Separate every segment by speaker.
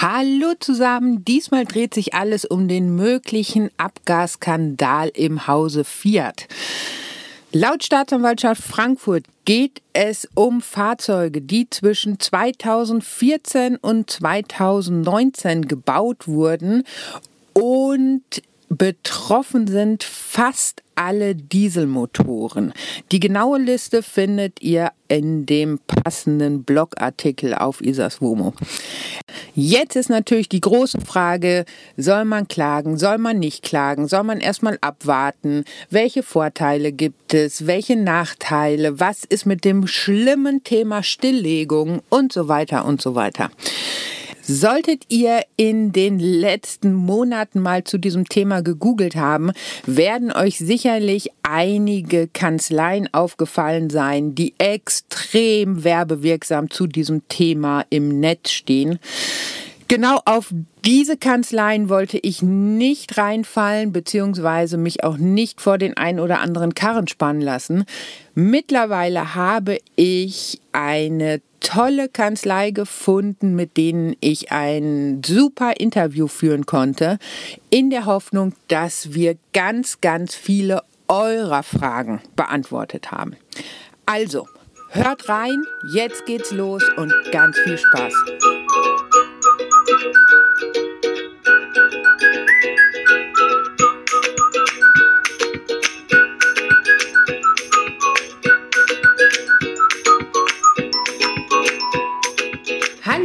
Speaker 1: Hallo zusammen, diesmal dreht sich alles um den möglichen Abgasskandal im Hause Fiat. Laut Staatsanwaltschaft Frankfurt geht es um Fahrzeuge, die zwischen 2014 und 2019 gebaut wurden und betroffen sind fast alle Dieselmotoren. Die genaue Liste findet ihr in dem passenden Blogartikel auf Isaswomo. Jetzt ist natürlich die große Frage, soll man klagen, soll man nicht klagen, soll man erstmal abwarten, welche Vorteile gibt es, welche Nachteile, was ist mit dem schlimmen Thema Stilllegung und so weiter und so weiter. Solltet ihr in den letzten Monaten mal zu diesem Thema gegoogelt haben, werden euch sicherlich einige Kanzleien aufgefallen sein, die extrem werbewirksam zu diesem Thema im Netz stehen. Genau auf diese Kanzleien wollte ich nicht reinfallen, beziehungsweise mich auch nicht vor den ein oder anderen Karren spannen lassen. Mittlerweile habe ich eine tolle Kanzlei gefunden, mit denen ich ein super Interview führen konnte, in der Hoffnung, dass wir ganz, ganz viele eurer Fragen beantwortet haben. Also, hört rein, jetzt geht's los und ganz viel Spaß.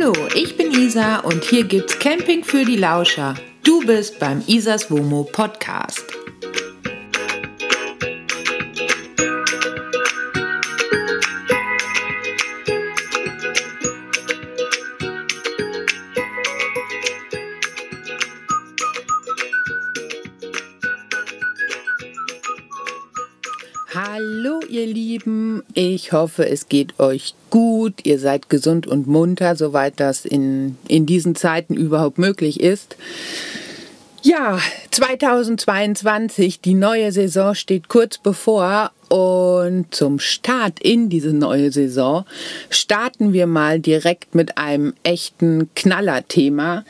Speaker 1: Hallo, ich bin Isa und hier gibt's Camping für die Lauscher. Du bist beim Isas Womo Podcast. Lieben, ich hoffe es geht euch gut, ihr seid gesund und munter, soweit das in, in diesen Zeiten überhaupt möglich ist. Ja, 2022, die neue Saison steht kurz bevor. Und zum Start in diese neue Saison starten wir mal direkt mit einem echten Knallerthema,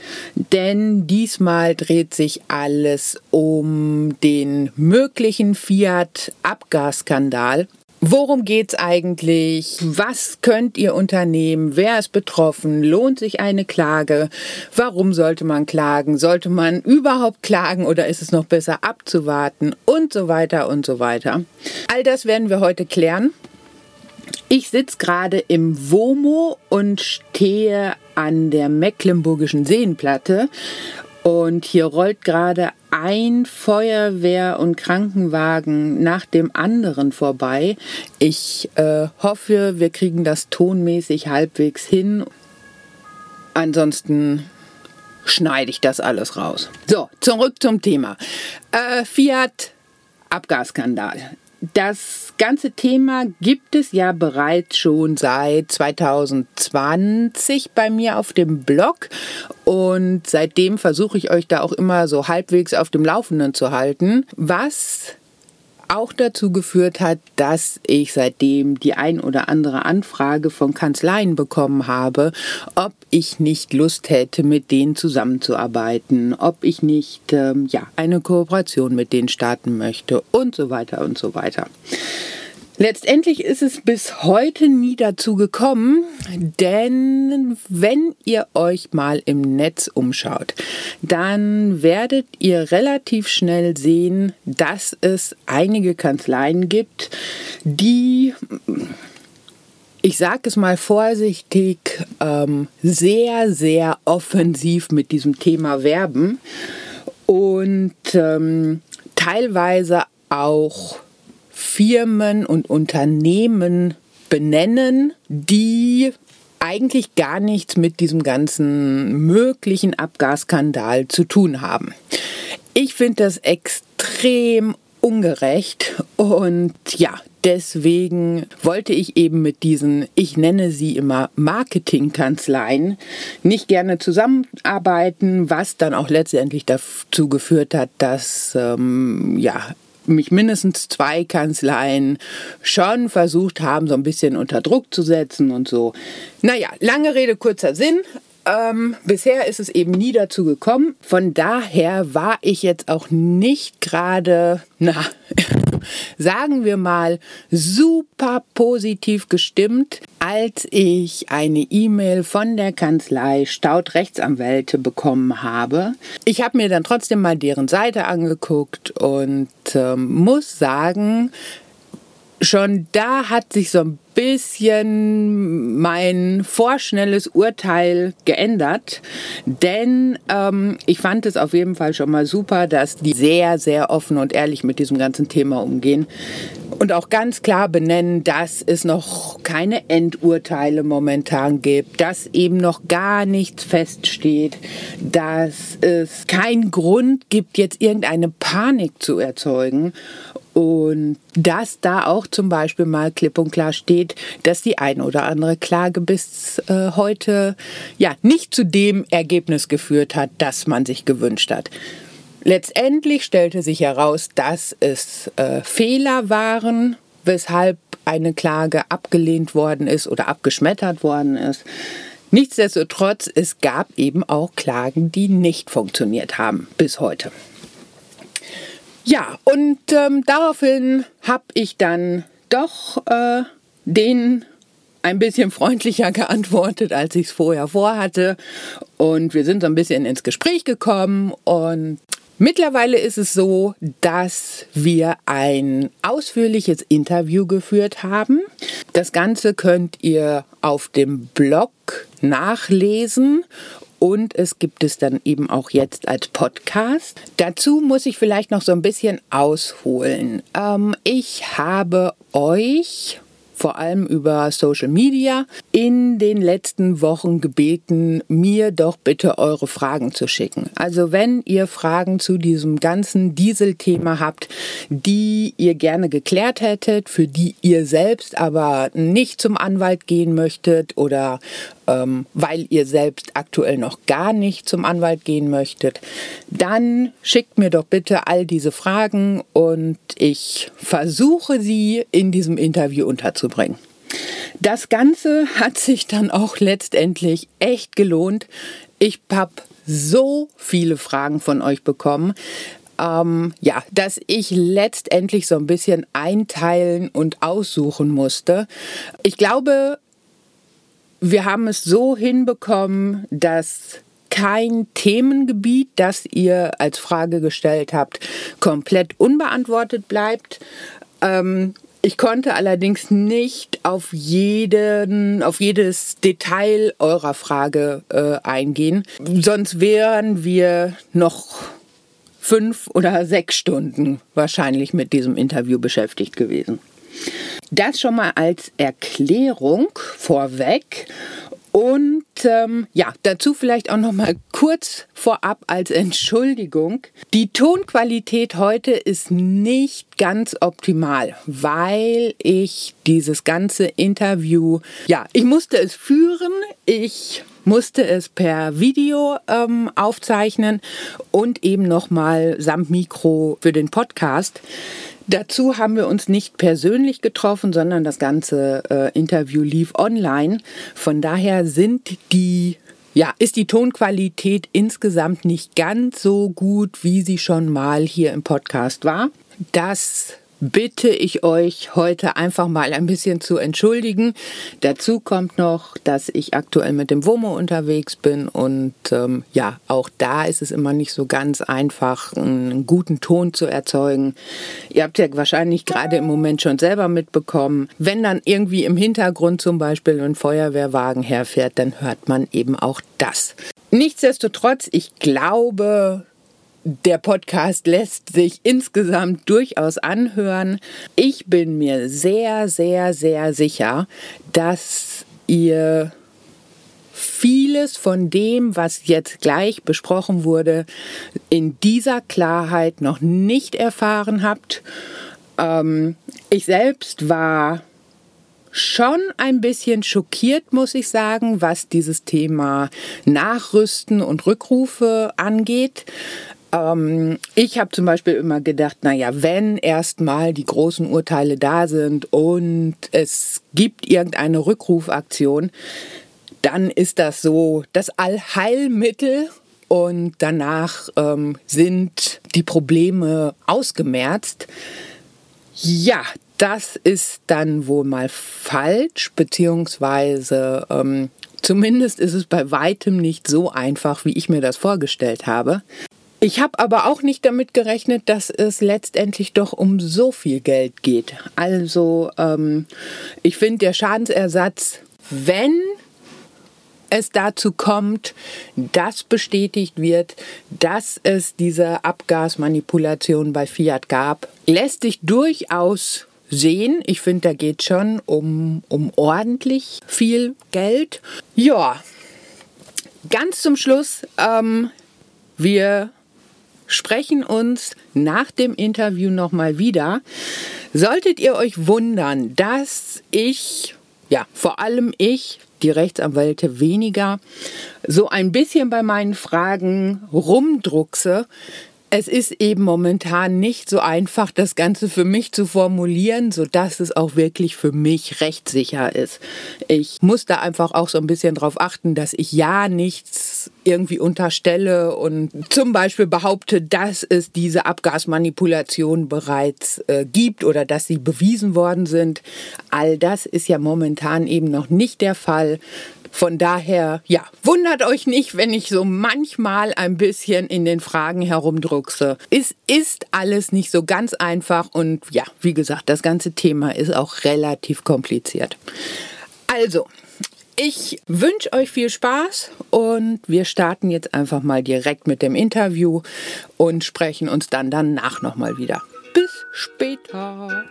Speaker 1: denn diesmal dreht sich alles um den möglichen Fiat-Abgasskandal Worum geht's eigentlich? Was könnt ihr unternehmen? Wer ist betroffen? Lohnt sich eine Klage? Warum sollte man klagen? Sollte man überhaupt klagen oder ist es noch besser abzuwarten? Und so weiter und so weiter. All das werden wir heute klären. Ich sitze gerade im WOMO und stehe an der Mecklenburgischen Seenplatte und hier rollt gerade ein Feuerwehr- und Krankenwagen nach dem anderen vorbei. Ich äh, hoffe, wir kriegen das tonmäßig halbwegs hin. Ansonsten schneide ich das alles raus. So, zurück zum Thema. Äh, Fiat Abgasskandal. Das ganze Thema gibt es ja bereits schon seit 2020 bei mir auf dem Blog. Und seitdem versuche ich euch da auch immer so halbwegs auf dem Laufenden zu halten, was auch dazu geführt hat, dass ich seitdem die ein oder andere Anfrage von Kanzleien bekommen habe, ob ich nicht Lust hätte, mit denen zusammenzuarbeiten, ob ich nicht ähm, ja, eine Kooperation mit denen starten möchte und so weiter und so weiter. Letztendlich ist es bis heute nie dazu gekommen, denn wenn ihr euch mal im Netz umschaut, dann werdet ihr relativ schnell sehen, dass es einige Kanzleien gibt, die, ich sage es mal vorsichtig, ähm, sehr, sehr offensiv mit diesem Thema werben und ähm, teilweise auch Firmen und Unternehmen benennen, die eigentlich gar nichts mit diesem ganzen möglichen Abgasskandal zu tun haben. Ich finde das extrem ungerecht und ja, deswegen wollte ich eben mit diesen, ich nenne sie immer Marketingkanzleien, nicht gerne zusammenarbeiten, was dann auch letztendlich dazu geführt hat, dass ähm, ja mich mindestens zwei Kanzleien schon versucht haben, so ein bisschen unter Druck zu setzen und so. Naja, lange Rede, kurzer Sinn. Ähm, bisher ist es eben nie dazu gekommen. Von daher war ich jetzt auch nicht gerade, na, sagen wir mal, super positiv gestimmt, als ich eine E-Mail von der Kanzlei Staud Rechtsanwälte bekommen habe. Ich habe mir dann trotzdem mal deren Seite angeguckt und ähm, muss sagen, schon da hat sich so ein bisschen mein vorschnelles Urteil geändert, denn ähm, ich fand es auf jeden Fall schon mal super, dass die sehr, sehr offen und ehrlich mit diesem ganzen Thema umgehen. Und auch ganz klar benennen, dass es noch keine Endurteile momentan gibt, dass eben noch gar nichts feststeht, dass es keinen Grund gibt, jetzt irgendeine Panik zu erzeugen und dass da auch zum Beispiel mal klipp und klar steht, dass die eine oder andere Klage bis äh, heute ja nicht zu dem Ergebnis geführt hat, das man sich gewünscht hat. Letztendlich stellte sich heraus, dass es äh, Fehler waren, weshalb eine Klage abgelehnt worden ist oder abgeschmettert worden ist. Nichtsdestotrotz, es gab eben auch Klagen, die nicht funktioniert haben bis heute. Ja, und ähm, daraufhin habe ich dann doch äh, den ein bisschen freundlicher geantwortet, als ich es vorher vorhatte. Und wir sind so ein bisschen ins Gespräch gekommen und Mittlerweile ist es so, dass wir ein ausführliches Interview geführt haben. Das Ganze könnt ihr auf dem Blog nachlesen und es gibt es dann eben auch jetzt als Podcast. Dazu muss ich vielleicht noch so ein bisschen ausholen. Ähm, ich habe euch vor allem über Social Media, in den letzten Wochen gebeten, mir doch bitte eure Fragen zu schicken. Also wenn ihr Fragen zu diesem ganzen Diesel-Thema habt, die ihr gerne geklärt hättet, für die ihr selbst aber nicht zum Anwalt gehen möchtet oder ähm, weil ihr selbst aktuell noch gar nicht zum Anwalt gehen möchtet, dann schickt mir doch bitte all diese Fragen und ich versuche sie in diesem Interview unterzubringen. Das Ganze hat sich dann auch letztendlich echt gelohnt. Ich habe so viele Fragen von euch bekommen. Ähm, ja, dass ich letztendlich so ein bisschen einteilen und aussuchen musste. Ich glaube, wir haben es so hinbekommen, dass kein Themengebiet, das ihr als Frage gestellt habt, komplett unbeantwortet bleibt. Ähm, ich konnte allerdings nicht auf jeden, auf jedes Detail eurer Frage äh, eingehen. Sonst wären wir noch fünf oder sechs Stunden wahrscheinlich mit diesem Interview beschäftigt gewesen. Das schon mal als Erklärung vorweg. Und ähm, ja, dazu vielleicht auch noch mal kurz vorab als Entschuldigung. Die Tonqualität heute ist nicht ganz optimal, weil ich dieses ganze Interview, ja, ich musste es führen. Ich musste es per Video ähm, aufzeichnen und eben noch mal samt Mikro für den Podcast. Dazu haben wir uns nicht persönlich getroffen, sondern das ganze äh, Interview lief online. Von daher sind die ja, ist die Tonqualität insgesamt nicht ganz so gut, wie sie schon mal hier im Podcast war. Das bitte ich euch heute einfach mal ein bisschen zu entschuldigen. Dazu kommt noch, dass ich aktuell mit dem WOMO unterwegs bin und ähm, ja, auch da ist es immer nicht so ganz einfach, einen guten Ton zu erzeugen. Ihr habt ja wahrscheinlich gerade im Moment schon selber mitbekommen, wenn dann irgendwie im Hintergrund zum Beispiel ein Feuerwehrwagen herfährt, dann hört man eben auch das. Nichtsdestotrotz, ich glaube, der Podcast lässt sich insgesamt durchaus anhören. Ich bin mir sehr, sehr, sehr sicher, dass ihr vieles von dem, was jetzt gleich besprochen wurde, in dieser Klarheit noch nicht erfahren habt. Ähm, ich selbst war schon ein bisschen schockiert, muss ich sagen, was dieses Thema Nachrüsten und Rückrufe angeht. Ähm, ich habe zum Beispiel immer gedacht, naja, wenn erstmal die großen Urteile da sind und es gibt irgendeine Rückrufaktion, dann ist das so das Allheilmittel und danach ähm, sind die Probleme ausgemerzt. Ja, das ist dann wohl mal falsch, beziehungsweise ähm, zumindest ist es bei weitem nicht so einfach, wie ich mir das vorgestellt habe. Ich habe aber auch nicht damit gerechnet, dass es letztendlich doch um so viel Geld geht. Also ähm, ich finde der Schadensersatz, wenn es dazu kommt, dass bestätigt wird, dass es diese Abgasmanipulation bei Fiat gab, lässt sich durchaus sehen. Ich finde, da geht schon um, um ordentlich viel Geld. Ja, ganz zum Schluss, ähm, wir sprechen uns nach dem Interview nochmal wieder. Solltet ihr euch wundern, dass ich, ja, vor allem ich, die Rechtsanwälte weniger, so ein bisschen bei meinen Fragen rumdruckse, es ist eben momentan nicht so einfach, das Ganze für mich zu formulieren, sodass es auch wirklich für mich rechtssicher ist. Ich muss da einfach auch so ein bisschen darauf achten, dass ich ja nichts irgendwie unterstelle und zum Beispiel behaupte, dass es diese Abgasmanipulation bereits äh, gibt oder dass sie bewiesen worden sind. All das ist ja momentan eben noch nicht der Fall. Von daher, ja, wundert euch nicht, wenn ich so manchmal ein bisschen in den Fragen herumdruckse. Es ist alles nicht so ganz einfach und ja, wie gesagt, das ganze Thema ist auch relativ kompliziert. Also, ich wünsche euch viel Spaß und wir starten jetzt einfach mal direkt mit dem Interview und sprechen uns dann danach nochmal wieder. Bis später.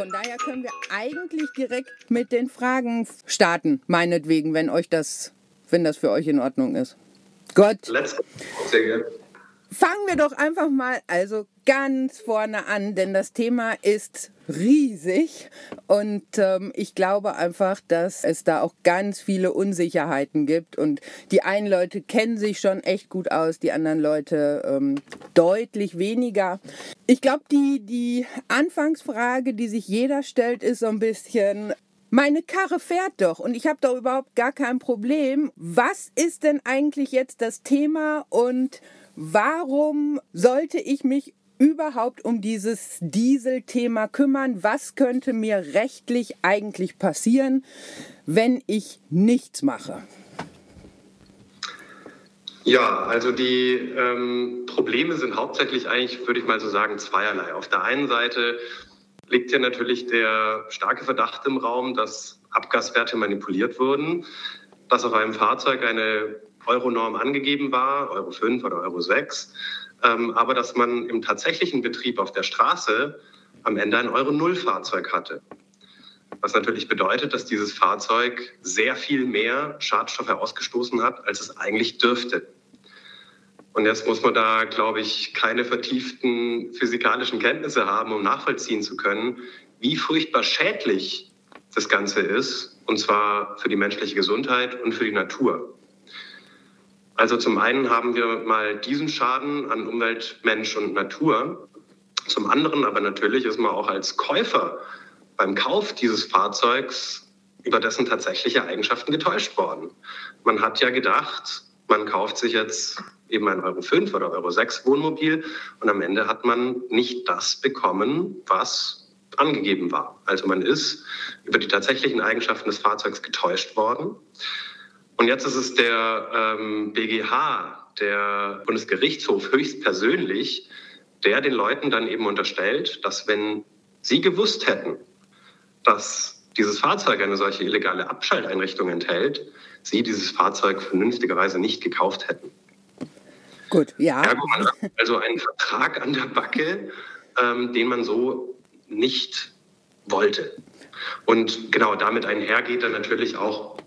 Speaker 1: Von daher können wir eigentlich direkt mit den Fragen starten, meinetwegen, wenn euch das, wenn das für euch in Ordnung ist. Gott.
Speaker 2: Sehr gerne.
Speaker 1: Fangen wir doch einfach mal also ganz vorne an, denn das Thema ist riesig und ähm, ich glaube einfach, dass es da auch ganz viele Unsicherheiten gibt und die einen Leute kennen sich schon echt gut aus, die anderen Leute ähm, deutlich weniger. Ich glaube, die, die Anfangsfrage, die sich jeder stellt, ist so ein bisschen, meine Karre fährt doch und ich habe doch überhaupt gar kein Problem. Was ist denn eigentlich jetzt das Thema und warum sollte ich mich überhaupt um dieses Diesel-Thema kümmern? Was könnte mir rechtlich eigentlich passieren, wenn ich nichts mache?
Speaker 2: Ja, also die ähm, Probleme sind hauptsächlich eigentlich, würde ich mal so sagen, zweierlei. Auf der einen Seite liegt ja natürlich der starke Verdacht im Raum, dass Abgaswerte manipuliert wurden, dass auf einem Fahrzeug eine Euronorm angegeben war, Euro 5 oder Euro 6, ähm, aber dass man im tatsächlichen Betrieb auf der Straße am Ende ein Euro 0 Fahrzeug hatte. Was natürlich bedeutet, dass dieses Fahrzeug sehr viel mehr Schadstoffe ausgestoßen hat, als es eigentlich dürfte. Und jetzt muss man da, glaube ich, keine vertieften physikalischen Kenntnisse haben, um nachvollziehen zu können, wie furchtbar schädlich das Ganze ist, und zwar für die menschliche Gesundheit und für die Natur. Also zum einen haben wir mal diesen Schaden an Umwelt, Mensch und Natur. Zum anderen aber natürlich ist man auch als Käufer beim Kauf dieses Fahrzeugs über dessen tatsächliche Eigenschaften getäuscht worden. Man hat ja gedacht, man kauft sich jetzt eben ein Euro 5 oder Euro 6 Wohnmobil und am Ende hat man nicht das bekommen, was angegeben war. Also man ist über die tatsächlichen Eigenschaften des Fahrzeugs getäuscht worden. Und jetzt ist es der ähm, BGH, der Bundesgerichtshof höchstpersönlich, der den Leuten dann eben unterstellt, dass wenn sie gewusst hätten, dass dieses Fahrzeug eine solche illegale Abschalteinrichtung enthält, sie dieses Fahrzeug vernünftigerweise nicht gekauft hätten.
Speaker 1: Gut, ja.
Speaker 2: Ergo, man hat also einen Vertrag an der Backe, ähm, den man so nicht wollte. Und genau damit einhergeht dann natürlich auch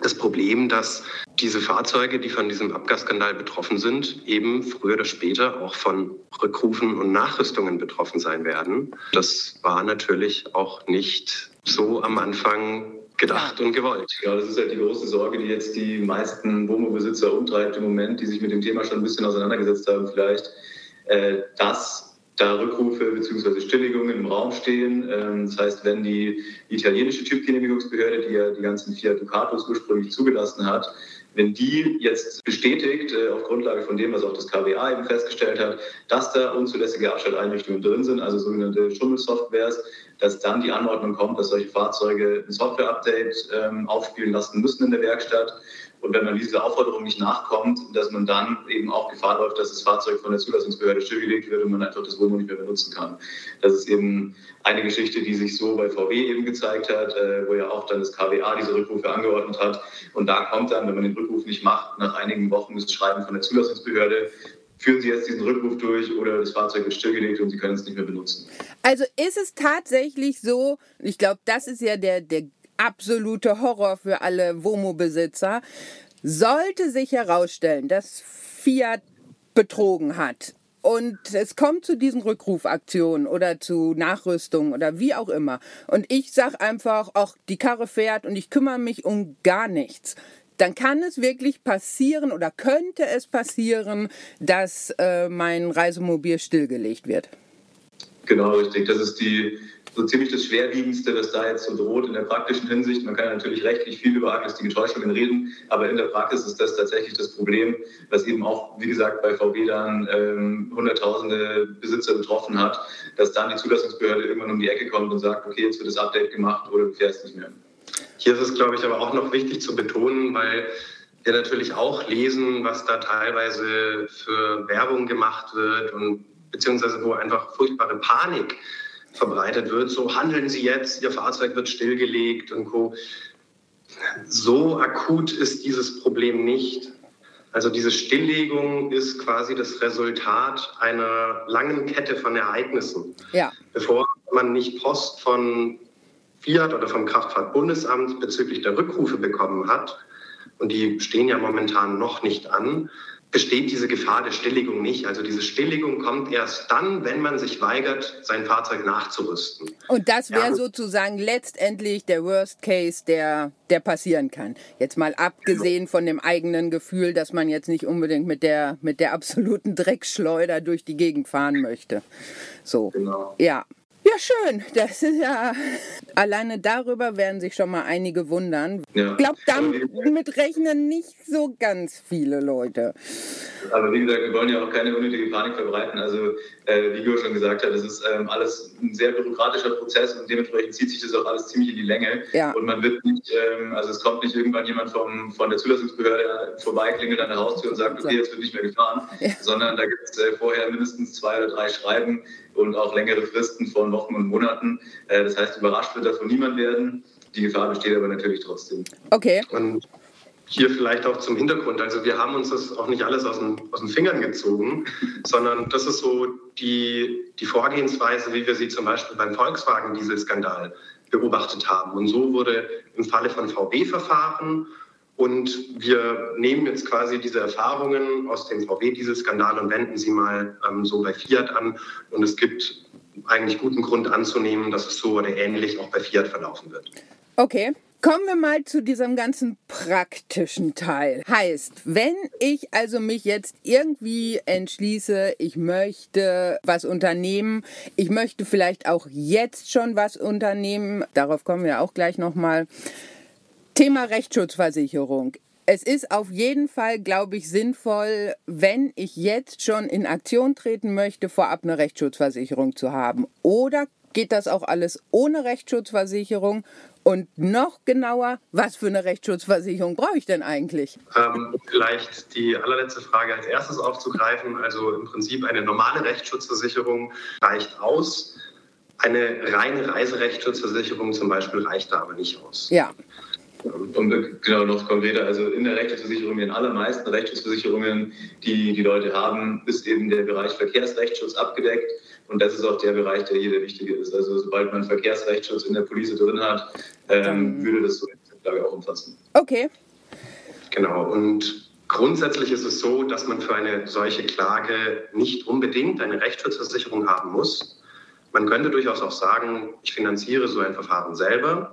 Speaker 2: das Problem, dass diese Fahrzeuge, die von diesem Abgasskandal betroffen sind, eben früher oder später auch von Rückrufen und Nachrüstungen betroffen sein werden. Das war natürlich auch nicht so am Anfang gedacht und gewollt.
Speaker 3: Ja, das ist halt die große Sorge, die jetzt die meisten Wohnmobilbesitzer umtreibt im Moment, die sich mit dem Thema schon ein bisschen auseinandergesetzt haben vielleicht. äh, dass da Rückrufe bzw. Stilllegungen im Raum stehen. Ähm, das heißt, wenn die italienische Typgenehmigungsbehörde, die ja die ganzen Fiat Ducatos ursprünglich zugelassen hat, wenn die jetzt bestätigt, äh, auf Grundlage von dem, was auch das KWA eben festgestellt hat, dass da unzulässige Abschalteinrichtungen drin sind, also sogenannte Schummelsoftwares, dass dann die Anordnung kommt, dass solche Fahrzeuge ein Software-Update ähm, aufspielen lassen müssen in der Werkstatt und wenn man dieser Aufforderung nicht nachkommt, dass man dann eben auch Gefahr läuft, dass das Fahrzeug von der Zulassungsbehörde stillgelegt wird und man einfach das Wohnmobil nicht mehr benutzen kann. Das ist eben eine Geschichte, die sich so bei VW eben gezeigt hat, äh, wo ja auch dann das KWA diese Rückrufe angeordnet hat. Und da kommt dann, wenn man den Rückruf nicht macht, nach einigen Wochen das Schreiben von der Zulassungsbehörde, führen Sie jetzt diesen Rückruf durch oder das Fahrzeug ist stillgelegt und Sie können es nicht mehr benutzen.
Speaker 1: Also ist es tatsächlich so, ich glaube, das ist ja der, der absolute Horror für alle Womo-Besitzer. Sollte sich herausstellen, dass Fiat betrogen hat und es kommt zu diesen Rückrufaktionen oder zu Nachrüstungen oder wie auch immer und ich sage einfach, auch die Karre fährt und ich kümmere mich um gar nichts, dann kann es wirklich passieren oder könnte es passieren, dass äh, mein Reisemobil stillgelegt wird.
Speaker 3: Genau, richtig. Das ist die so ziemlich das Schwerwiegendste, was da jetzt so droht in der praktischen Hinsicht. Man kann natürlich rechtlich viel über arglistige Täuschungen reden, aber in der Praxis ist das tatsächlich das Problem, was eben auch, wie gesagt, bei VW dann ähm, hunderttausende Besitzer betroffen hat, dass dann die Zulassungsbehörde irgendwann um die Ecke kommt und sagt, okay, jetzt wird das Update gemacht oder du fährst nicht mehr.
Speaker 2: Hier ist es, glaube ich, aber auch noch wichtig zu betonen, weil wir natürlich auch lesen, was da teilweise für Werbung gemacht wird und beziehungsweise wo einfach furchtbare Panik verbreitet wird. So handeln Sie jetzt, Ihr Fahrzeug wird stillgelegt und Co. So akut ist dieses Problem nicht. Also diese Stilllegung ist quasi das Resultat einer langen Kette von Ereignissen. Ja. Bevor man nicht Post von Fiat oder vom Kraftfahrtbundesamt bezüglich der Rückrufe bekommen hat, und die stehen ja momentan noch nicht an, besteht diese Gefahr der Stilllegung nicht. Also diese Stilllegung kommt erst dann, wenn man sich weigert, sein Fahrzeug nachzurüsten.
Speaker 1: Und das wäre ja. sozusagen letztendlich der Worst Case, der, der passieren kann. Jetzt mal abgesehen von dem eigenen Gefühl, dass man jetzt nicht unbedingt mit der, mit der absoluten Dreckschleuder durch die Gegend fahren möchte. So. Genau. Ja. Ja, schön. Das ist ja. Alleine darüber werden sich schon mal einige wundern. Ja. Ich glaube, damit rechnen nicht so ganz viele Leute.
Speaker 3: Aber wie gesagt, wir wollen ja auch keine unnötige Panik verbreiten. Also, äh, wie Gio schon gesagt hat, das ist ähm, alles ein sehr bürokratischer Prozess und dementsprechend zieht sich das auch alles ziemlich in die Länge. Ja. Und man wird nicht, ähm, also es kommt nicht irgendwann jemand vom, von der Zulassungsbehörde vorbei, klingelt an der Haustür und sagt, okay, jetzt wird nicht mehr gefahren, ja. sondern da gibt es äh, vorher mindestens zwei oder drei Schreiben und auch längere Fristen von Wochen und Monaten. Äh, das heißt, überrascht wird davon niemand werden. Die Gefahr besteht aber natürlich trotzdem.
Speaker 1: Okay.
Speaker 2: Und hier vielleicht auch zum Hintergrund. Also wir haben uns das auch nicht alles aus den, aus den Fingern gezogen, sondern das ist so die, die Vorgehensweise, wie wir sie zum Beispiel beim Volkswagen-Dieselskandal beobachtet haben. Und so wurde im Falle von VW verfahren und wir nehmen jetzt quasi diese Erfahrungen aus dem VW-Dieselskandal und wenden sie mal ähm, so bei Fiat an. Und es gibt eigentlich guten Grund anzunehmen, dass es so oder ähnlich auch bei Fiat verlaufen wird.
Speaker 1: Okay. Kommen wir mal zu diesem ganzen praktischen Teil. Heißt, wenn ich also mich jetzt irgendwie entschließe, ich möchte was unternehmen, ich möchte vielleicht auch jetzt schon was unternehmen, darauf kommen wir auch gleich nochmal. Thema Rechtsschutzversicherung. Es ist auf jeden Fall, glaube ich, sinnvoll, wenn ich jetzt schon in Aktion treten möchte, vorab eine Rechtsschutzversicherung zu haben. Oder geht das auch alles ohne Rechtsschutzversicherung? Und noch genauer, was für eine Rechtsschutzversicherung brauche ich denn eigentlich?
Speaker 2: Ähm, vielleicht die allerletzte Frage als erstes aufzugreifen. Also im Prinzip eine normale Rechtsschutzversicherung reicht aus. Eine reine Reiserechtsschutzversicherung zum Beispiel reicht da aber nicht aus.
Speaker 1: Ja.
Speaker 3: Und genau noch konkreter, also in der Rechtsschutzversicherung, in den allermeisten Rechtsschutzversicherungen, die die Leute haben, ist eben der Bereich Verkehrsrechtsschutz abgedeckt. Und das ist auch der Bereich, der hier der wichtige ist. Also sobald man Verkehrsrechtsschutz in der Police drin hat, ähm, würde das so eine Klage auch umfassen.
Speaker 1: Okay.
Speaker 2: Genau. Und grundsätzlich ist es so, dass man für eine solche Klage nicht unbedingt eine Rechtsschutzversicherung haben muss. Man könnte durchaus auch sagen, ich finanziere so ein Verfahren selber.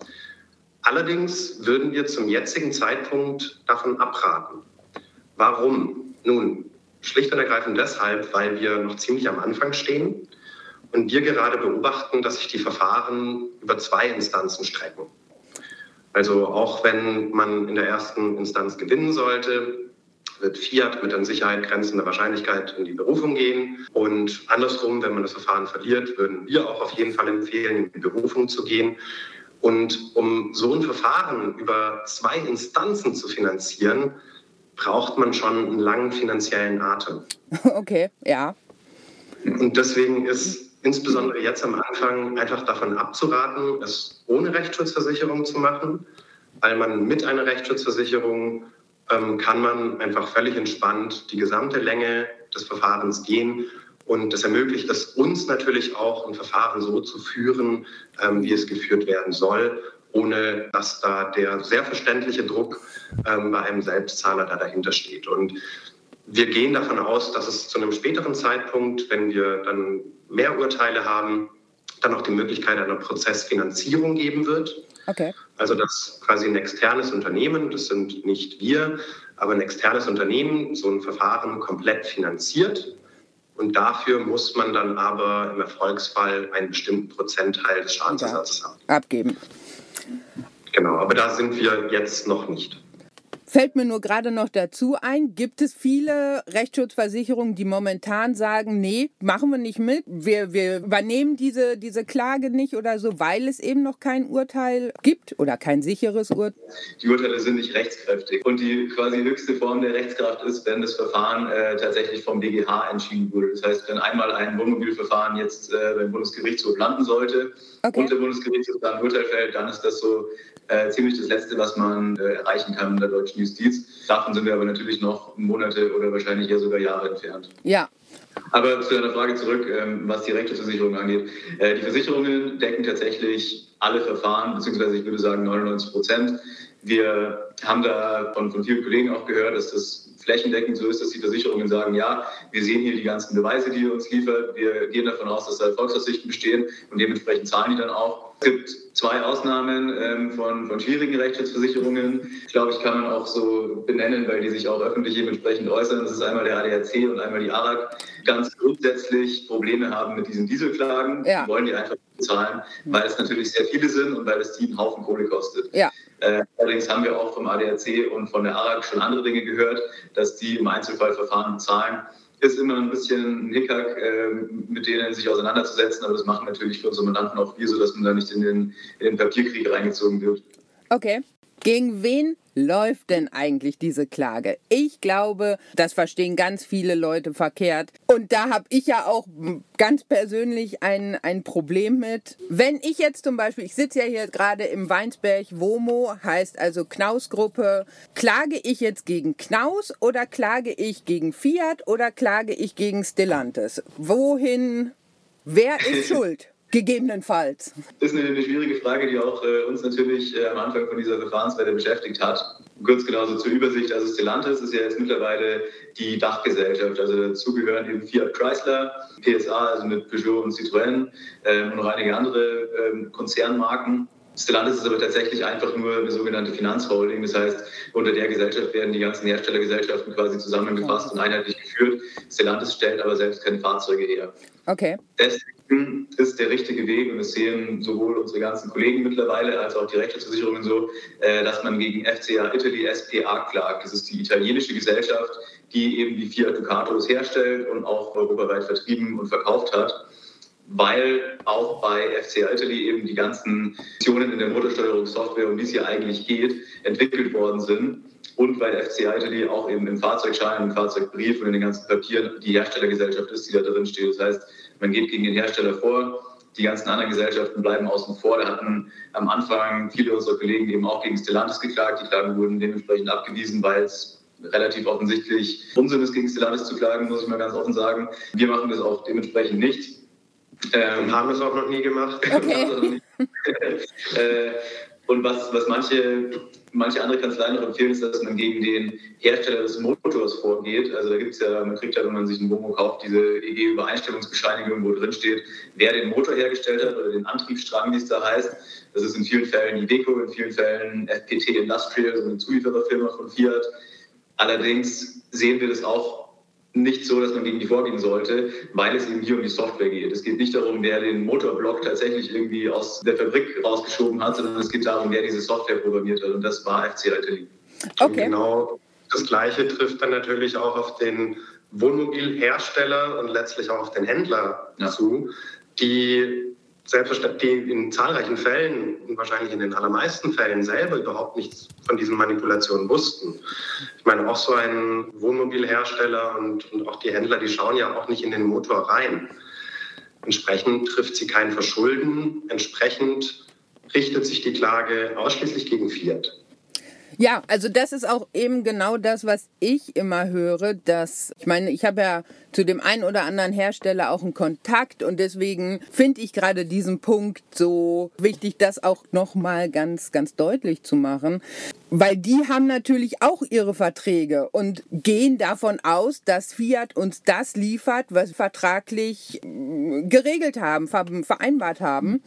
Speaker 2: Allerdings würden wir zum jetzigen Zeitpunkt davon abraten. Warum? Nun, Schlicht und ergreifend deshalb, weil wir noch ziemlich am Anfang stehen und wir gerade beobachten, dass sich die Verfahren über zwei Instanzen strecken. Also auch wenn man in der ersten Instanz gewinnen sollte, wird Fiat mit an Sicherheit grenzender Wahrscheinlichkeit in die Berufung gehen. Und andersrum, wenn man das Verfahren verliert, würden wir auch auf jeden Fall empfehlen, in die Berufung zu gehen. Und um so ein Verfahren über zwei Instanzen zu finanzieren, braucht man schon einen langen finanziellen Atem.
Speaker 1: Okay, ja.
Speaker 2: Und deswegen ist insbesondere jetzt am Anfang einfach davon abzuraten, es ohne Rechtsschutzversicherung zu machen, weil man mit einer Rechtsschutzversicherung ähm, kann man einfach völlig entspannt die gesamte Länge des Verfahrens gehen. Und das ermöglicht es uns natürlich auch, ein Verfahren so zu führen, ähm, wie es geführt werden soll, ohne dass da der sehr verständliche Druck ähm, bei einem Selbstzahler da dahinter steht. Und wir gehen davon aus, dass es zu einem späteren Zeitpunkt, wenn wir dann mehr Urteile haben, dann auch die Möglichkeit einer Prozessfinanzierung geben wird. Okay. Also dass quasi ein externes Unternehmen, das sind nicht wir, aber ein externes Unternehmen so ein Verfahren komplett finanziert. Und dafür muss man dann aber im Erfolgsfall einen bestimmten Prozentteil des Schadensersatzes haben.
Speaker 1: Abgeben.
Speaker 2: Genau, aber da sind wir jetzt noch nicht.
Speaker 1: Fällt mir nur gerade noch dazu ein, gibt es viele Rechtsschutzversicherungen, die momentan sagen, nee, machen wir nicht mit, wir, wir übernehmen diese, diese Klage nicht oder so, weil es eben noch kein Urteil gibt oder kein sicheres Urteil?
Speaker 3: Die Urteile sind nicht rechtskräftig und die quasi höchste Form der Rechtskraft ist, wenn das Verfahren äh, tatsächlich vom BGH entschieden wurde. Das heißt, wenn einmal ein Wohnmobilverfahren jetzt äh, beim Bundesgerichtshof landen sollte okay. und der Bundesgerichtshof dann ein Urteil fällt, dann ist das so äh, ziemlich das Letzte, was man äh, erreichen kann in der deutschen Justiz. Davon sind wir aber natürlich noch Monate oder wahrscheinlich eher sogar Jahre entfernt.
Speaker 1: Ja.
Speaker 3: Aber zu deiner Frage zurück, ähm, was die Rechtsversicherung angeht. Äh, die Versicherungen decken tatsächlich alle Verfahren, beziehungsweise ich würde sagen 99 Prozent. Wir haben da von, von vielen Kollegen auch gehört, dass das flächendeckend so ist, dass die Versicherungen sagen, ja, wir sehen hier die ganzen Beweise, die ihr uns liefert, wir gehen davon aus, dass da Erfolgsaussichten bestehen und dementsprechend zahlen die dann auch. Es gibt zwei Ausnahmen ähm, von, von schwierigen Rechtsschutzversicherungen. Ich glaube, ich kann man auch so benennen, weil die sich auch öffentlich dementsprechend äußern. Das ist einmal der ADAC und einmal die ARAG. Ganz grundsätzlich Probleme haben mit diesen Dieselklagen. Ja. Die wollen die einfach bezahlen, weil es natürlich sehr viele sind und weil es die einen Haufen Kohle kostet. Ja. Äh, allerdings haben wir auch vom ADAC und von der ARAG schon andere Dinge gehört, dass die im Einzelfallverfahren bezahlen. Ist immer ein bisschen ein Hickhack, äh, mit denen sich auseinanderzusetzen, aber das machen natürlich für unsere Mandanten auch wir, sodass man da nicht in den, in den Papierkrieg reingezogen wird.
Speaker 1: Okay. Gegen wen läuft denn eigentlich diese Klage? Ich glaube, das verstehen ganz viele Leute verkehrt. Und da habe ich ja auch ganz persönlich ein, ein Problem mit. Wenn ich jetzt zum Beispiel, ich sitze ja hier gerade im Weinsberg WOMO, heißt also Knaus-Gruppe, klage ich jetzt gegen Knaus oder klage ich gegen Fiat oder klage ich gegen Stellantis? Wohin, wer ist schuld? Gegebenenfalls.
Speaker 3: Das ist eine, eine schwierige Frage, die auch äh, uns natürlich äh, am Anfang von dieser Verfahrenswelle beschäftigt hat. Kurz genauso zur Übersicht. Also Stellantis ist ja jetzt mittlerweile die Dachgesellschaft. Also dazu gehören eben Fiat Chrysler, PSA, also mit Peugeot und Citroën äh, und noch einige andere ähm, Konzernmarken. Stellantis ist aber tatsächlich einfach nur eine sogenannte Finanzholding. Das heißt, unter der Gesellschaft werden die ganzen Herstellergesellschaften quasi zusammengefasst und einheitlich geführt. Stellantis stellt aber selbst keine Fahrzeuge her.
Speaker 1: Okay.
Speaker 3: Deswegen ist der richtige Weg und das sehen sowohl unsere ganzen Kollegen mittlerweile als auch die Rechtsversicherungen so, äh, dass man gegen FCA Italy SPA klagt. Das ist die italienische Gesellschaft, die eben die Fiat Ducatos herstellt und auch europaweit vertrieben und verkauft hat, weil auch bei FCA Italy eben die ganzen Funktionen in der Motorsteuerungssoftware, um die es hier eigentlich geht, entwickelt worden sind und weil FCA Italy auch eben im Fahrzeugschein, im Fahrzeugbrief und in den ganzen Papieren die Herstellergesellschaft ist, die da drin steht. Das heißt, man geht gegen den Hersteller vor. Die ganzen anderen Gesellschaften bleiben außen vor. Da hatten am Anfang viele unserer Kollegen eben auch gegen Stellantis geklagt. Die Klagen wurden dementsprechend abgewiesen, weil es relativ offensichtlich Unsinn ist, gegen Stellantis zu klagen, muss ich mal ganz offen sagen. Wir machen das auch dementsprechend nicht.
Speaker 2: Ähm, haben es auch noch nie gemacht.
Speaker 1: Okay.
Speaker 3: äh, und was, was manche, manche andere Kanzleien noch empfehlen, ist, dass man gegen den Hersteller des Motors vorgeht. Also da gibt es ja, man kriegt ja, wenn man sich ein Bomo kauft, diese EG-Übereinstimmungsbescheinigung, wo drin steht, wer den Motor hergestellt hat oder den Antriebsstrang, wie es da heißt. Das ist in vielen Fällen Iveco, in vielen Fällen FPT Industrial, also eine Zuliefererfirma von Fiat. Allerdings sehen wir das auch nicht so, dass man gegen die vorgehen sollte, weil es eben hier um die Software geht. Es geht nicht darum, wer den Motorblock tatsächlich irgendwie aus der Fabrik rausgeschoben hat, sondern es geht darum, wer diese Software programmiert hat. Und das war FC Italy.
Speaker 2: Okay. genau das Gleiche trifft dann natürlich auch auf den Wohnmobilhersteller und letztlich auch auf den Händler ja. zu, die selbstverständlich die in zahlreichen Fällen und wahrscheinlich in den allermeisten Fällen selber überhaupt nichts von diesen Manipulationen wussten. Ich meine, auch so ein Wohnmobilhersteller und, und auch die Händler, die schauen ja auch nicht in den Motor rein. Entsprechend trifft sie kein Verschulden. Entsprechend richtet sich die Klage ausschließlich gegen Fiat.
Speaker 1: Ja, also das ist auch eben genau das, was ich immer höre, dass ich meine, ich habe ja zu dem einen oder anderen Hersteller auch einen Kontakt und deswegen finde ich gerade diesen Punkt so wichtig, das auch noch mal ganz ganz deutlich zu machen, weil die haben natürlich auch ihre Verträge und gehen davon aus, dass Fiat uns das liefert, was vertraglich äh, geregelt haben, vereinbart haben.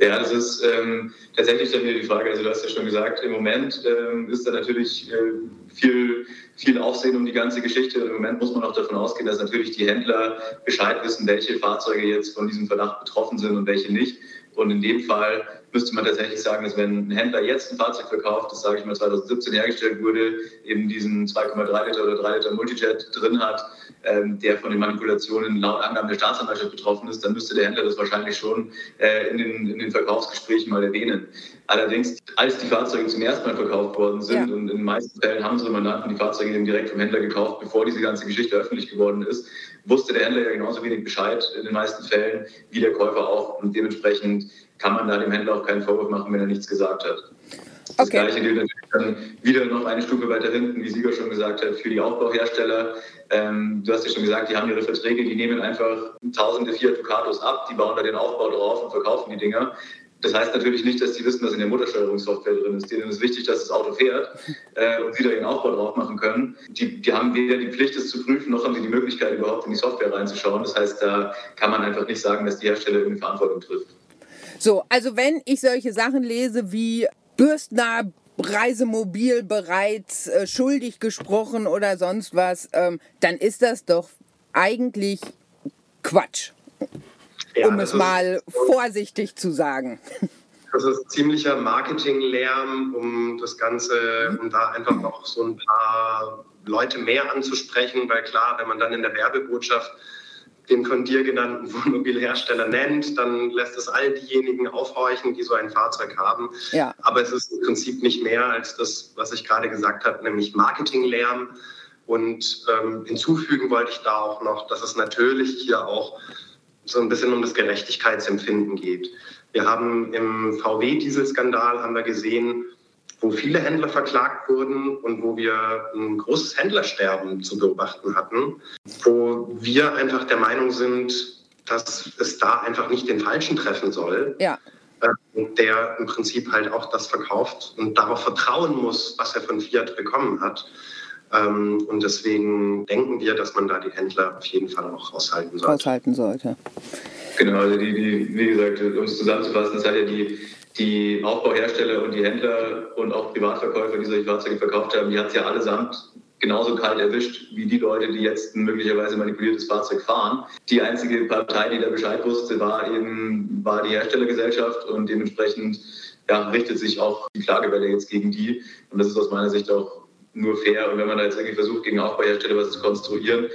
Speaker 3: Ja, das ist ähm, tatsächlich dann wieder die Frage. Also, du hast ja schon gesagt, im Moment ähm, ist da natürlich äh, viel, viel Aufsehen um die ganze Geschichte. Im Moment muss man auch davon ausgehen, dass natürlich die Händler Bescheid wissen, welche Fahrzeuge jetzt von diesem Verdacht betroffen sind und welche nicht. Und in dem Fall müsste man tatsächlich sagen, dass wenn ein Händler jetzt ein Fahrzeug verkauft, das sage ich mal 2017 hergestellt wurde, eben diesen 2,3 Liter oder 3 Liter Multijet drin hat, ähm, der von den Manipulationen laut Angaben der Staatsanwaltschaft betroffen ist, dann müsste der Händler das wahrscheinlich schon äh, in, den, in den Verkaufsgesprächen mal erwähnen. Allerdings, als die Fahrzeuge zum ersten Mal verkauft worden sind, ja. und in den meisten Fällen haben unsere Mandanten die Fahrzeuge eben direkt vom Händler gekauft, bevor diese ganze Geschichte öffentlich geworden ist, wusste der Händler ja genauso wenig Bescheid in den meisten Fällen wie der Käufer auch. Und dementsprechend kann man da dem Händler auch keinen Vorwurf machen, wenn er nichts gesagt hat. Das okay. Gleiche gilt natürlich dann wieder noch eine Stufe weiter hinten, wie Sieger schon gesagt hat, für die Aufbauhersteller. Ähm, du hast ja schon gesagt, die haben ihre Verträge, die nehmen einfach tausende Fiat Ducatos ab, die bauen da den Aufbau drauf und verkaufen die Dinger. Das heißt natürlich nicht, dass die wissen, was in der Muttersteuerungssoftware drin ist. Denen ist wichtig, dass das Auto fährt äh, und sie da ihren Aufbau drauf machen können. Die, die haben weder die Pflicht, es zu prüfen, noch haben sie die Möglichkeit, überhaupt in die Software reinzuschauen. Das heißt, da kann man einfach nicht sagen, dass die Hersteller irgendeine Verantwortung trifft.
Speaker 1: So, also wenn ich solche Sachen lese wie Bürstner Reisemobil bereits äh, schuldig gesprochen oder sonst was, ähm, dann ist das doch eigentlich Quatsch. Ja, um es mal vorsichtig zu sagen.
Speaker 2: Das ist ziemlicher Marketinglärm, um das Ganze, um da einfach noch so ein paar Leute mehr anzusprechen, weil klar, wenn man dann in der Werbebotschaft den von dir genannten Wohnmobilhersteller nennt, dann lässt es all diejenigen aufhorchen, die so ein Fahrzeug haben. Ja. Aber es ist im Prinzip nicht mehr als das, was ich gerade gesagt habe, nämlich Marketinglärm. Und ähm, hinzufügen wollte ich da auch noch, dass es natürlich hier auch so ein bisschen um das Gerechtigkeitsempfinden geht. Wir haben im VW-Dieselskandal haben wir gesehen, wo viele Händler verklagt wurden und wo wir ein großes Händlersterben zu beobachten hatten, wo wir einfach der Meinung sind, dass es da einfach nicht den Falschen treffen soll. Ja. Ähm, der im Prinzip halt auch das verkauft und darauf vertrauen muss, was er von Fiat bekommen hat. Ähm, und deswegen denken wir, dass man da die Händler auf jeden Fall auch aushalten sollte.
Speaker 1: Aushalten sollte.
Speaker 3: Genau, also die, die, wie gesagt, um es zusammenzufassen, das hat ja die die Aufbauhersteller und die Händler und auch Privatverkäufer, die solche Fahrzeuge verkauft haben, die hat es ja allesamt genauso kalt erwischt wie die Leute, die jetzt ein möglicherweise manipuliertes Fahrzeug fahren. Die einzige Partei, die da Bescheid wusste, war eben war die Herstellergesellschaft und dementsprechend ja, richtet sich auch die Klagewelle jetzt gegen die. Und das ist aus meiner Sicht auch nur fair. Und wenn man da jetzt irgendwie versucht, gegen Aufbauhersteller was zu konstruieren,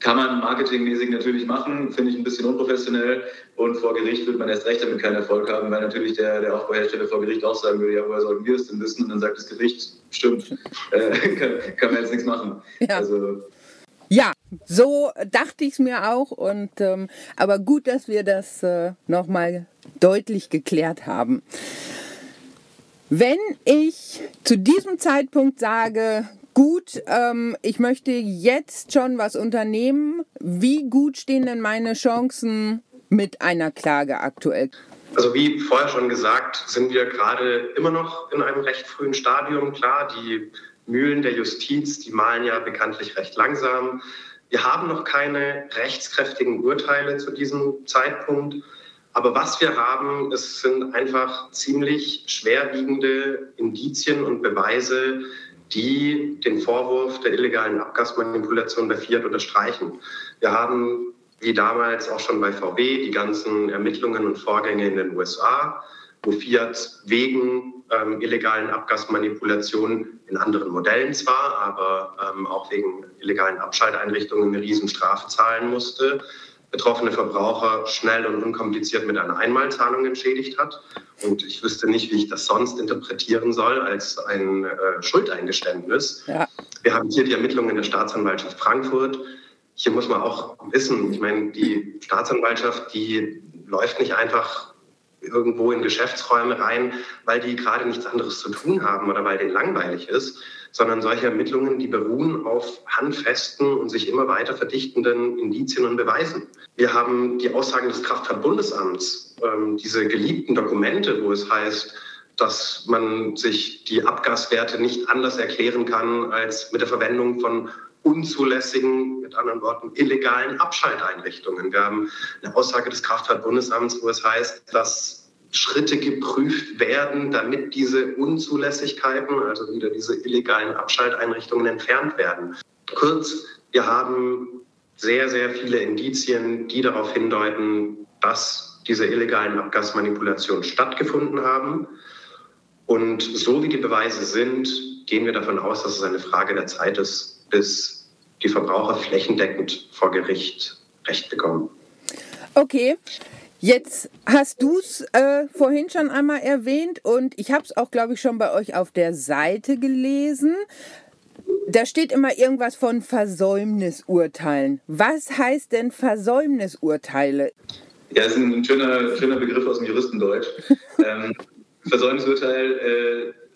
Speaker 3: kann man marketingmäßig natürlich machen, finde ich ein bisschen unprofessionell. Und vor Gericht wird man erst recht damit keinen Erfolg haben, weil natürlich der, der Aufbauhersteller vor Gericht auch sagen würde, ja, woher sollten wir es denn wissen? Und dann sagt das Gericht, stimmt, äh, kann, kann man jetzt nichts machen.
Speaker 1: Ja. Also, ja, so dachte ich es mir auch. Und, ähm, aber gut, dass wir das äh, nochmal deutlich geklärt haben. Wenn ich zu diesem Zeitpunkt sage, Gut, ähm, ich möchte jetzt schon was unternehmen. Wie gut stehen denn meine Chancen mit einer Klage aktuell?
Speaker 2: Also wie vorher schon gesagt, sind wir gerade immer noch in einem recht frühen Stadium. Klar, die Mühlen der Justiz, die malen ja bekanntlich recht langsam. Wir haben noch keine rechtskräftigen Urteile zu diesem Zeitpunkt. Aber was wir haben, es sind einfach ziemlich schwerwiegende Indizien und Beweise, die den Vorwurf der illegalen Abgasmanipulation bei Fiat unterstreichen. Wir haben, wie damals auch schon bei VW, die ganzen Ermittlungen und Vorgänge in den USA, wo Fiat wegen ähm, illegalen Abgasmanipulationen in anderen Modellen zwar, aber ähm, auch wegen illegalen Abschalteinrichtungen eine Riesenstrafe zahlen musste betroffene Verbraucher schnell und unkompliziert mit einer Einmalzahlung entschädigt hat. Und ich wüsste nicht, wie ich das sonst interpretieren soll als ein äh, Schuldeingeständnis. Ja. Wir haben hier die Ermittlungen der Staatsanwaltschaft Frankfurt. Hier muss man auch wissen, ich meine, die Staatsanwaltschaft, die läuft nicht einfach irgendwo in Geschäftsräume rein, weil die gerade nichts anderes zu tun haben oder weil denen langweilig ist, sondern solche Ermittlungen, die beruhen auf handfesten und sich immer weiter verdichtenden Indizien und Beweisen. Wir haben die Aussagen des Kraftfahrtbundesamts, ähm, diese geliebten Dokumente, wo es heißt, dass man sich die Abgaswerte nicht anders erklären kann als mit der Verwendung von unzulässigen, mit anderen Worten, illegalen Abschalteinrichtungen. Wir haben eine Aussage des Kraftfahrtbundesamts, wo es heißt, dass Schritte geprüft werden, damit diese Unzulässigkeiten, also wieder diese illegalen Abschalteinrichtungen entfernt werden. Kurz, wir haben sehr, sehr viele Indizien, die darauf hindeuten, dass diese illegalen Abgasmanipulationen stattgefunden haben. Und so wie die Beweise sind, gehen wir davon aus, dass es eine Frage der Zeit ist, bis die Verbraucher flächendeckend vor Gericht Recht bekommen.
Speaker 1: Okay, Jetzt hast du es äh, vorhin schon einmal erwähnt und ich habe es auch, glaube ich, schon bei euch auf der Seite gelesen. Da steht immer irgendwas von Versäumnisurteilen. Was heißt denn Versäumnisurteile?
Speaker 3: Ja, das ist ein schöner, schöner Begriff aus dem Juristendeutsch. ähm, Versäumnisurteil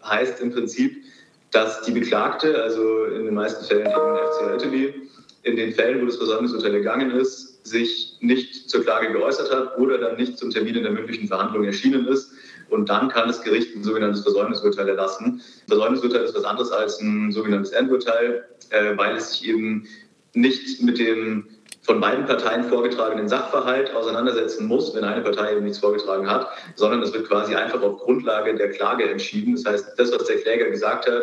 Speaker 3: äh, heißt im Prinzip, dass die Beklagte, also in den meisten Fällen eben FCA Italy, in den Fällen, wo das Versäumnisurteil ergangen ist, sich nicht zur Klage geäußert hat oder dann nicht zum Termin in der mündlichen Verhandlung erschienen ist. Und dann kann das Gericht ein sogenanntes Versäumnisurteil erlassen. Versäumnisurteil ist was anderes als ein sogenanntes Endurteil, äh, weil es sich eben nicht mit dem von beiden Parteien vorgetragenen Sachverhalt auseinandersetzen muss, wenn eine Partei eben nichts vorgetragen hat, sondern es wird quasi einfach auf Grundlage der Klage entschieden. Das heißt, das, was der Kläger gesagt hat,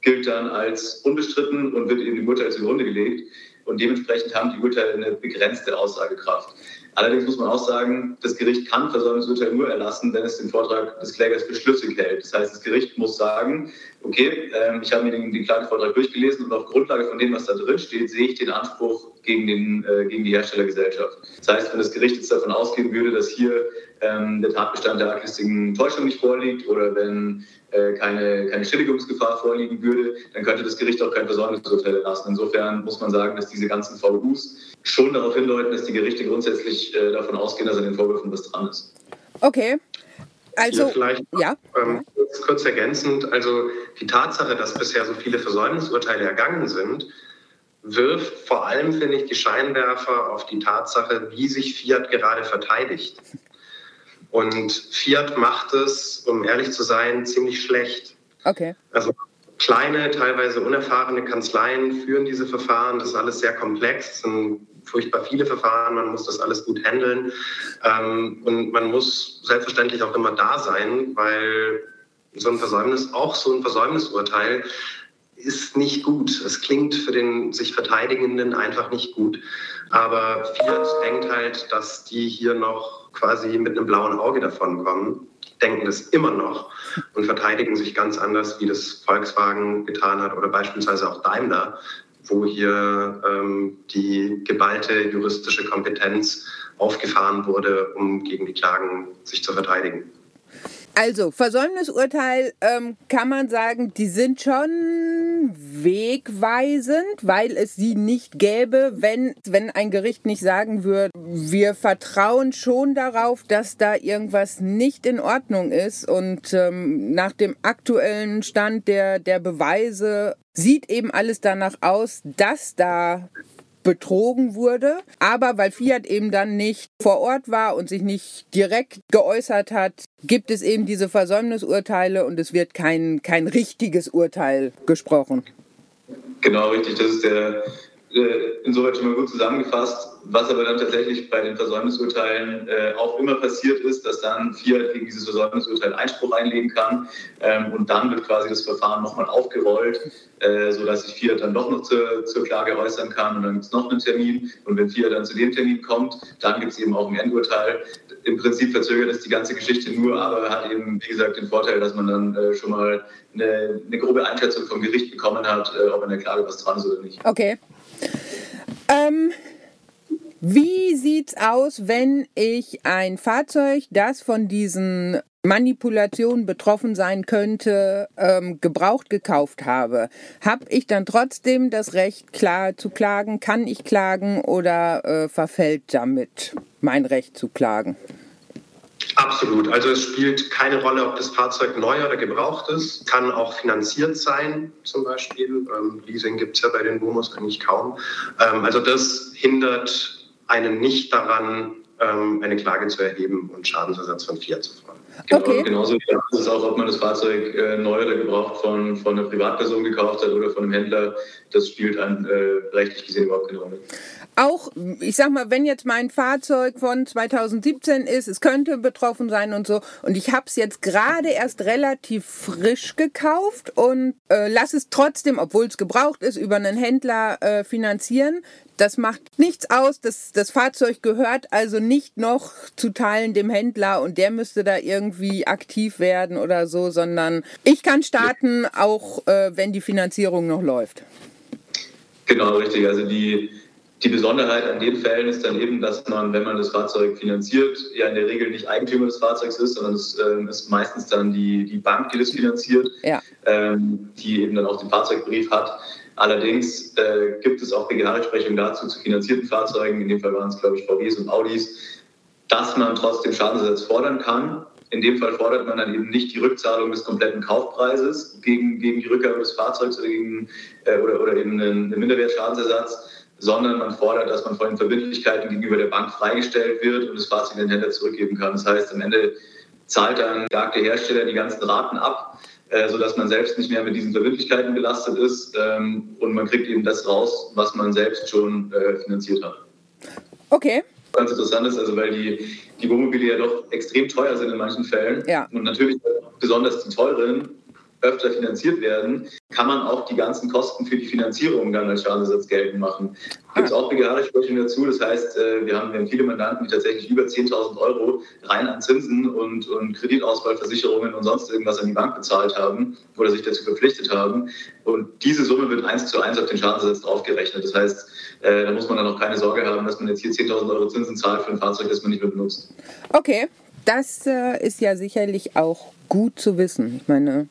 Speaker 3: gilt dann als unbestritten und wird eben dem Urteil zugrunde gelegt und dementsprechend haben die Urteile eine begrenzte Aussagekraft. Allerdings muss man auch sagen, das Gericht kann Versäumnisurteil nur erlassen, wenn es den Vortrag des Klägers für schlüssig hält. Das heißt, das Gericht muss sagen, okay, äh, ich habe mir den, den Klagevortrag durchgelesen und auf Grundlage von dem, was da drin steht, sehe ich den Anspruch gegen, den, äh, gegen die Herstellergesellschaft. Das heißt, wenn das Gericht jetzt davon ausgehen würde, dass hier ähm, der Tatbestand der arglistigen Täuschung nicht vorliegt oder wenn keine, keine Schädigungsgefahr vorliegen würde, dann könnte das Gericht auch kein Versäumnisurteil erlassen. Insofern muss man sagen, dass diese ganzen VUs schon darauf hindeuten, dass die Gerichte grundsätzlich äh, davon ausgehen, dass an den Vorwürfen was dran ist.
Speaker 1: Okay. Also,
Speaker 2: Hier vielleicht ja. Ähm, kurz, kurz ergänzend, also die Tatsache, dass bisher so viele Versäumnisurteile ergangen sind, wirft vor allem, finde ich, die Scheinwerfer auf die Tatsache, wie sich Fiat gerade verteidigt. Und Fiat macht es, um ehrlich zu sein, ziemlich schlecht.
Speaker 1: Okay.
Speaker 2: Also kleine, teilweise unerfahrene Kanzleien führen diese Verfahren. Das ist alles sehr komplex. Es sind furchtbar viele Verfahren. Man muss das alles gut handeln. Ähm, und man muss selbstverständlich auch immer da sein, weil so ein Versäumnis, auch so ein Versäumnisurteil, ist nicht gut. Es klingt für den sich Verteidigenden einfach nicht gut. Aber Fiat denkt halt, dass die hier noch quasi mit einem blauen Auge davonkommen, denken das immer noch und verteidigen sich ganz anders, wie das Volkswagen getan hat oder beispielsweise auch Daimler, wo hier ähm, die geballte juristische Kompetenz aufgefahren wurde, um gegen die Klagen sich zu verteidigen.
Speaker 1: Also, Versäumnisurteil ähm, kann man sagen, die sind schon wegweisend, weil es sie nicht gäbe, wenn, wenn ein Gericht nicht sagen würde, wir vertrauen schon darauf, dass da irgendwas nicht in Ordnung ist. Und ähm, nach dem aktuellen Stand der, der Beweise sieht eben alles danach aus, dass da betrogen wurde. Aber weil Fiat eben dann nicht vor Ort war und sich nicht direkt geäußert hat, gibt es eben diese Versäumnisurteile und es wird kein, kein richtiges Urteil gesprochen.
Speaker 3: Genau, richtig. Das ist der, insoweit schon mal gut zusammengefasst. Was aber dann tatsächlich bei den Versäumnisurteilen äh, auch immer passiert ist, dass dann Fiat gegen dieses Versäumnisurteil Einspruch einlegen kann ähm, und dann wird quasi das Verfahren nochmal aufgerollt, äh, sodass sich Fiat dann doch noch zur, zur Klage äußern kann und dann gibt es noch einen Termin und wenn Fiat dann zu dem Termin kommt, dann gibt es eben auch ein Endurteil. Im Prinzip verzögert es die ganze Geschichte nur, aber hat eben, wie gesagt, den Vorteil, dass man dann äh, schon mal eine, eine, grobe Einschätzung vom Gericht bekommen hat, äh, ob in der Klage was dran ist oder nicht.
Speaker 1: Okay. Ähm, wie sieht's aus, wenn ich ein Fahrzeug, das von diesen Manipulationen betroffen sein könnte, ähm, gebraucht gekauft habe? Habe ich dann trotzdem das Recht, klar zu klagen? Kann ich klagen oder äh, verfällt damit mein Recht zu klagen?
Speaker 2: Absolut. Also es spielt keine Rolle, ob das Fahrzeug neu oder gebraucht ist. Kann auch finanziert sein, zum Beispiel. Ähm, Leasing gibt es ja bei den Bomos eigentlich kaum. Ähm, also das hindert einen nicht daran, ähm, eine Klage zu erheben und Schadensersatz von Fiat zu fordern.
Speaker 3: Genau, okay. genauso ist es auch, ob man das Fahrzeug äh, neu oder gebraucht von, von einer Privatperson gekauft hat oder von einem Händler. Das spielt an, äh, rechtlich gesehen überhaupt keine Rolle
Speaker 1: auch, ich sag mal, wenn jetzt mein Fahrzeug von 2017 ist, es könnte betroffen sein und so, und ich habe es jetzt gerade erst relativ frisch gekauft und äh, lass es trotzdem, obwohl es gebraucht ist, über einen Händler äh, finanzieren. Das macht nichts aus. Das, das Fahrzeug gehört also nicht noch zu Teilen dem Händler und der müsste da irgendwie aktiv werden oder so, sondern ich kann starten, auch äh, wenn die Finanzierung noch läuft.
Speaker 3: Genau, richtig. Also die die Besonderheit an den Fällen ist dann eben, dass man, wenn man das Fahrzeug finanziert, ja in der Regel nicht Eigentümer des Fahrzeugs ist, sondern es äh, ist meistens dann die, die Bank, die das finanziert, ja. ähm, die eben dann auch den Fahrzeugbrief hat. Allerdings äh, gibt es auch BGH-Rechtsprechung dazu zu finanzierten Fahrzeugen, in dem Fall waren es, glaube ich, VWs und Audis, dass man trotzdem Schadensersatz fordern kann. In dem Fall fordert man dann eben nicht die Rückzahlung des kompletten Kaufpreises gegen, gegen die Rückgabe des Fahrzeugs oder, gegen, äh, oder, oder eben einen, einen Minderwertschadensersatz, sondern man fordert, dass man von den Verbindlichkeiten gegenüber der Bank freigestellt wird und das Fahrzeug den Händler zurückgeben kann. Das heißt, am Ende zahlt dann der Hersteller die ganzen Raten ab, äh, sodass man selbst nicht mehr mit diesen Verbindlichkeiten belastet ist ähm, und man kriegt eben das raus, was man selbst schon äh, finanziert hat.
Speaker 1: Okay.
Speaker 3: Ganz interessant ist, also weil die, die Wohnmobile ja doch extrem teuer sind in manchen Fällen. Ja. Und natürlich besonders die teuren öfter finanziert werden, kann man auch die ganzen Kosten für die Finanzierung dann als Schadensersatz geltend machen. Gibt es auch BGH-Rechtsprechung dazu. Das heißt, äh, wir haben, wir haben viele Mandanten, die tatsächlich über 10.000 Euro rein an Zinsen und, und Kreditausfallversicherungen und sonst irgendwas an die Bank bezahlt haben oder sich dazu verpflichtet haben. Und diese Summe wird eins zu eins auf den Schadensersatz draufgerechnet. Das heißt, äh, da muss man dann auch keine Sorge haben, dass man jetzt hier 10.000 Euro Zinsen zahlt für ein Fahrzeug, das man nicht mehr benutzt.
Speaker 1: Okay, das äh, ist ja sicherlich auch gut zu wissen. Ich meine,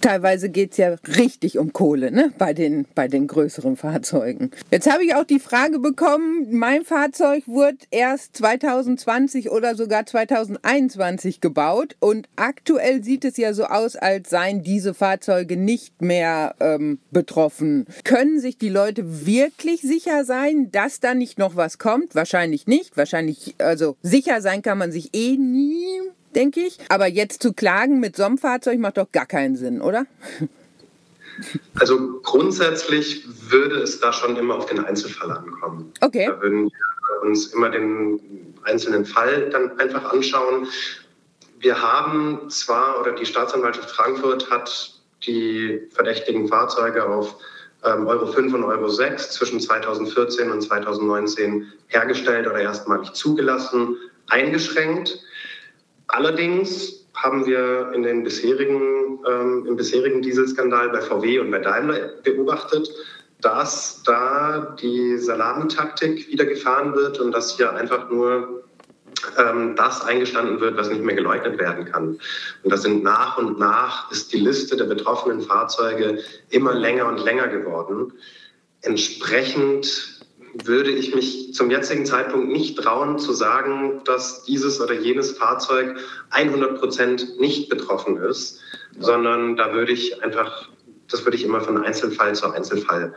Speaker 1: teilweise geht es ja richtig um Kohle ne? bei, den, bei den größeren Fahrzeugen. Jetzt habe ich auch die Frage bekommen, mein Fahrzeug wurde erst 2020 oder sogar 2021 gebaut und aktuell sieht es ja so aus, als seien diese Fahrzeuge nicht mehr ähm, betroffen. Können sich die Leute wirklich sicher sein, dass da nicht noch was kommt? Wahrscheinlich nicht. Wahrscheinlich, also sicher sein kann man sich eh nie denke ich. Aber jetzt zu klagen mit so einem Fahrzeug macht doch gar keinen Sinn, oder?
Speaker 2: Also grundsätzlich würde es da schon immer auf den Einzelfall ankommen.
Speaker 1: Okay.
Speaker 2: Da würden wir uns immer den einzelnen Fall dann einfach anschauen. Wir haben zwar, oder die Staatsanwaltschaft Frankfurt hat die verdächtigen Fahrzeuge auf ähm, Euro 5 und Euro 6 zwischen 2014 und 2019 hergestellt oder erstmalig zugelassen, eingeschränkt. Allerdings haben wir in den bisherigen, ähm, im bisherigen Dieselskandal bei VW und bei Daimler beobachtet, dass da die Salamitaktik wieder gefahren wird und dass hier einfach nur ähm, das eingestanden wird, was nicht mehr geleugnet werden kann. Und das sind nach und nach ist die Liste der betroffenen Fahrzeuge immer länger und länger geworden. Entsprechend würde ich mich zum jetzigen Zeitpunkt nicht trauen zu sagen, dass dieses oder jenes Fahrzeug 100 Prozent nicht betroffen ist, ja. sondern da würde ich einfach, das würde ich immer von Einzelfall zu Einzelfall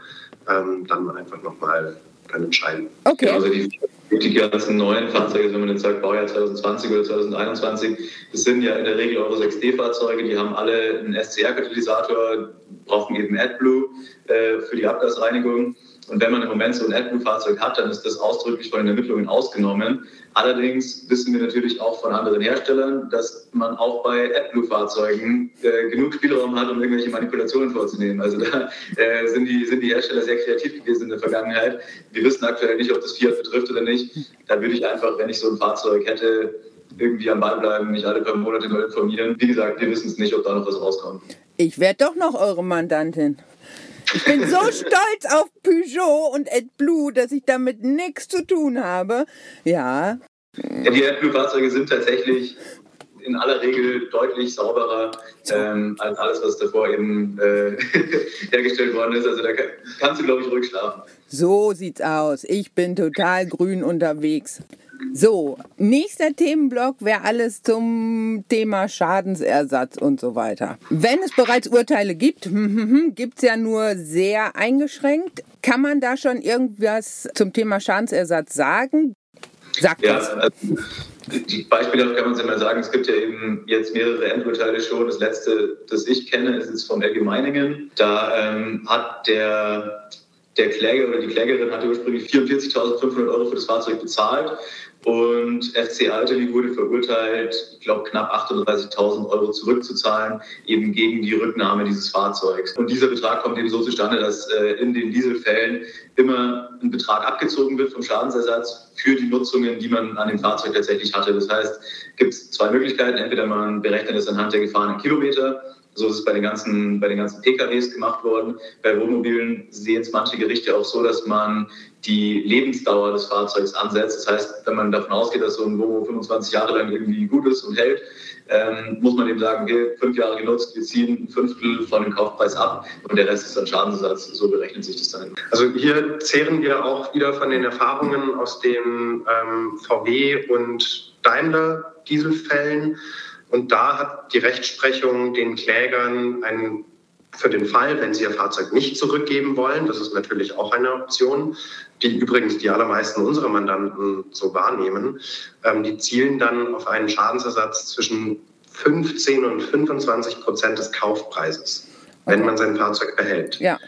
Speaker 2: ähm, dann einfach nochmal dann entscheiden.
Speaker 3: Okay. Also die, die ganzen neuen Fahrzeuge, wenn man jetzt sagt Baujahr 2020 oder 2021, das sind ja in der Regel Euro 6D-Fahrzeuge, die haben alle einen SCR-Katalysator, brauchen eben AdBlue äh, für die Abgasreinigung. Und wenn man im Moment so ein AdBlue-Fahrzeug hat, dann ist das ausdrücklich von den Ermittlungen ausgenommen. Allerdings wissen wir natürlich auch von anderen Herstellern, dass man auch bei AdBlue-Fahrzeugen äh, genug Spielraum hat, um irgendwelche Manipulationen vorzunehmen. Also da äh, sind, die, sind die Hersteller sehr kreativ gewesen in der Vergangenheit. Wir wissen aktuell nicht, ob das Fiat betrifft oder nicht. Da würde ich einfach, wenn ich so ein Fahrzeug hätte, irgendwie am Ball bleiben, mich alle paar Monate neu informieren. Wie gesagt, wir wissen es nicht, ob da noch was rauskommt.
Speaker 1: Ich werde doch noch eure Mandantin. Ich bin so stolz auf Peugeot und AdBlue, dass ich damit nichts zu tun habe. Ja.
Speaker 3: ja die AdBlue-Fahrzeuge sind tatsächlich in aller Regel deutlich sauberer ähm, als alles, was davor eben äh, hergestellt worden ist. Also da kannst du, glaube ich, ruhig schlafen.
Speaker 1: So sieht's aus. Ich bin total grün unterwegs. So, nächster Themenblock wäre alles zum Thema Schadensersatz und so weiter. Wenn es bereits Urteile gibt, gibt es ja nur sehr eingeschränkt. Kann man da schon irgendwas zum Thema Schadensersatz sagen?
Speaker 3: Sagt ja, also, die Beispiele kann man sich mal sagen. Es gibt ja eben jetzt mehrere Endurteile schon. Das letzte, das ich kenne, ist jetzt vom LG Meiningen. Da ähm, hat der der Kläger oder die Klägerin hatte ursprünglich 44.500 Euro für das Fahrzeug bezahlt und FC Alteli wurde verurteilt, ich glaube, knapp 38.000 Euro zurückzuzahlen, eben gegen die Rücknahme dieses Fahrzeugs. Und dieser Betrag kommt eben so zustande, dass äh, in den Dieselfällen immer ein Betrag abgezogen wird vom Schadensersatz für die Nutzungen, die man an dem Fahrzeug tatsächlich hatte. Das heißt, gibt es zwei Möglichkeiten. Entweder man berechnet es anhand der gefahrenen Kilometer so ist es bei den ganzen, bei den ganzen PKWs gemacht worden. Bei Wohnmobilen sehen es manche Gerichte auch so, dass man die Lebensdauer des Fahrzeugs ansetzt. Das heißt, wenn man davon ausgeht, dass so ein Wohnmobil 25 Jahre lang irgendwie gut ist und hält, ähm, muss man eben sagen, okay, fünf Jahre genutzt, wir ziehen ein Fünftel von dem Kaufpreis ab und der Rest ist dann Schadensersatz. So berechnet sich das dann.
Speaker 2: Also hier zehren wir auch wieder von den Erfahrungen aus den ähm, VW und Daimler Dieselfällen. Und da hat die Rechtsprechung den Klägern einen, für den Fall, wenn sie ihr Fahrzeug nicht zurückgeben wollen, das ist natürlich auch eine Option, die übrigens die allermeisten unserer Mandanten so wahrnehmen, ähm, die zielen dann auf einen Schadensersatz zwischen 15 und 25 Prozent des Kaufpreises, okay. wenn man sein Fahrzeug behält. Ja.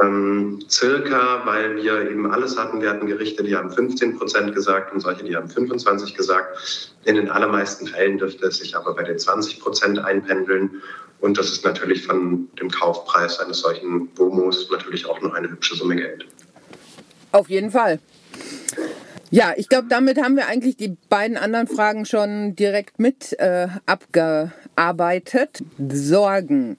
Speaker 2: Ähm, circa, weil wir eben alles hatten. Wir hatten Gerichte, die haben 15 Prozent gesagt und solche, die haben 25 gesagt. In den allermeisten Fällen dürfte es sich aber bei den 20 Prozent einpendeln. Und das ist natürlich von dem Kaufpreis eines solchen Bomos natürlich auch noch eine hübsche Summe Geld.
Speaker 1: Auf jeden Fall. Ja, ich glaube, damit haben wir eigentlich die beiden anderen Fragen schon direkt mit äh, abgearbeitet. Sorgen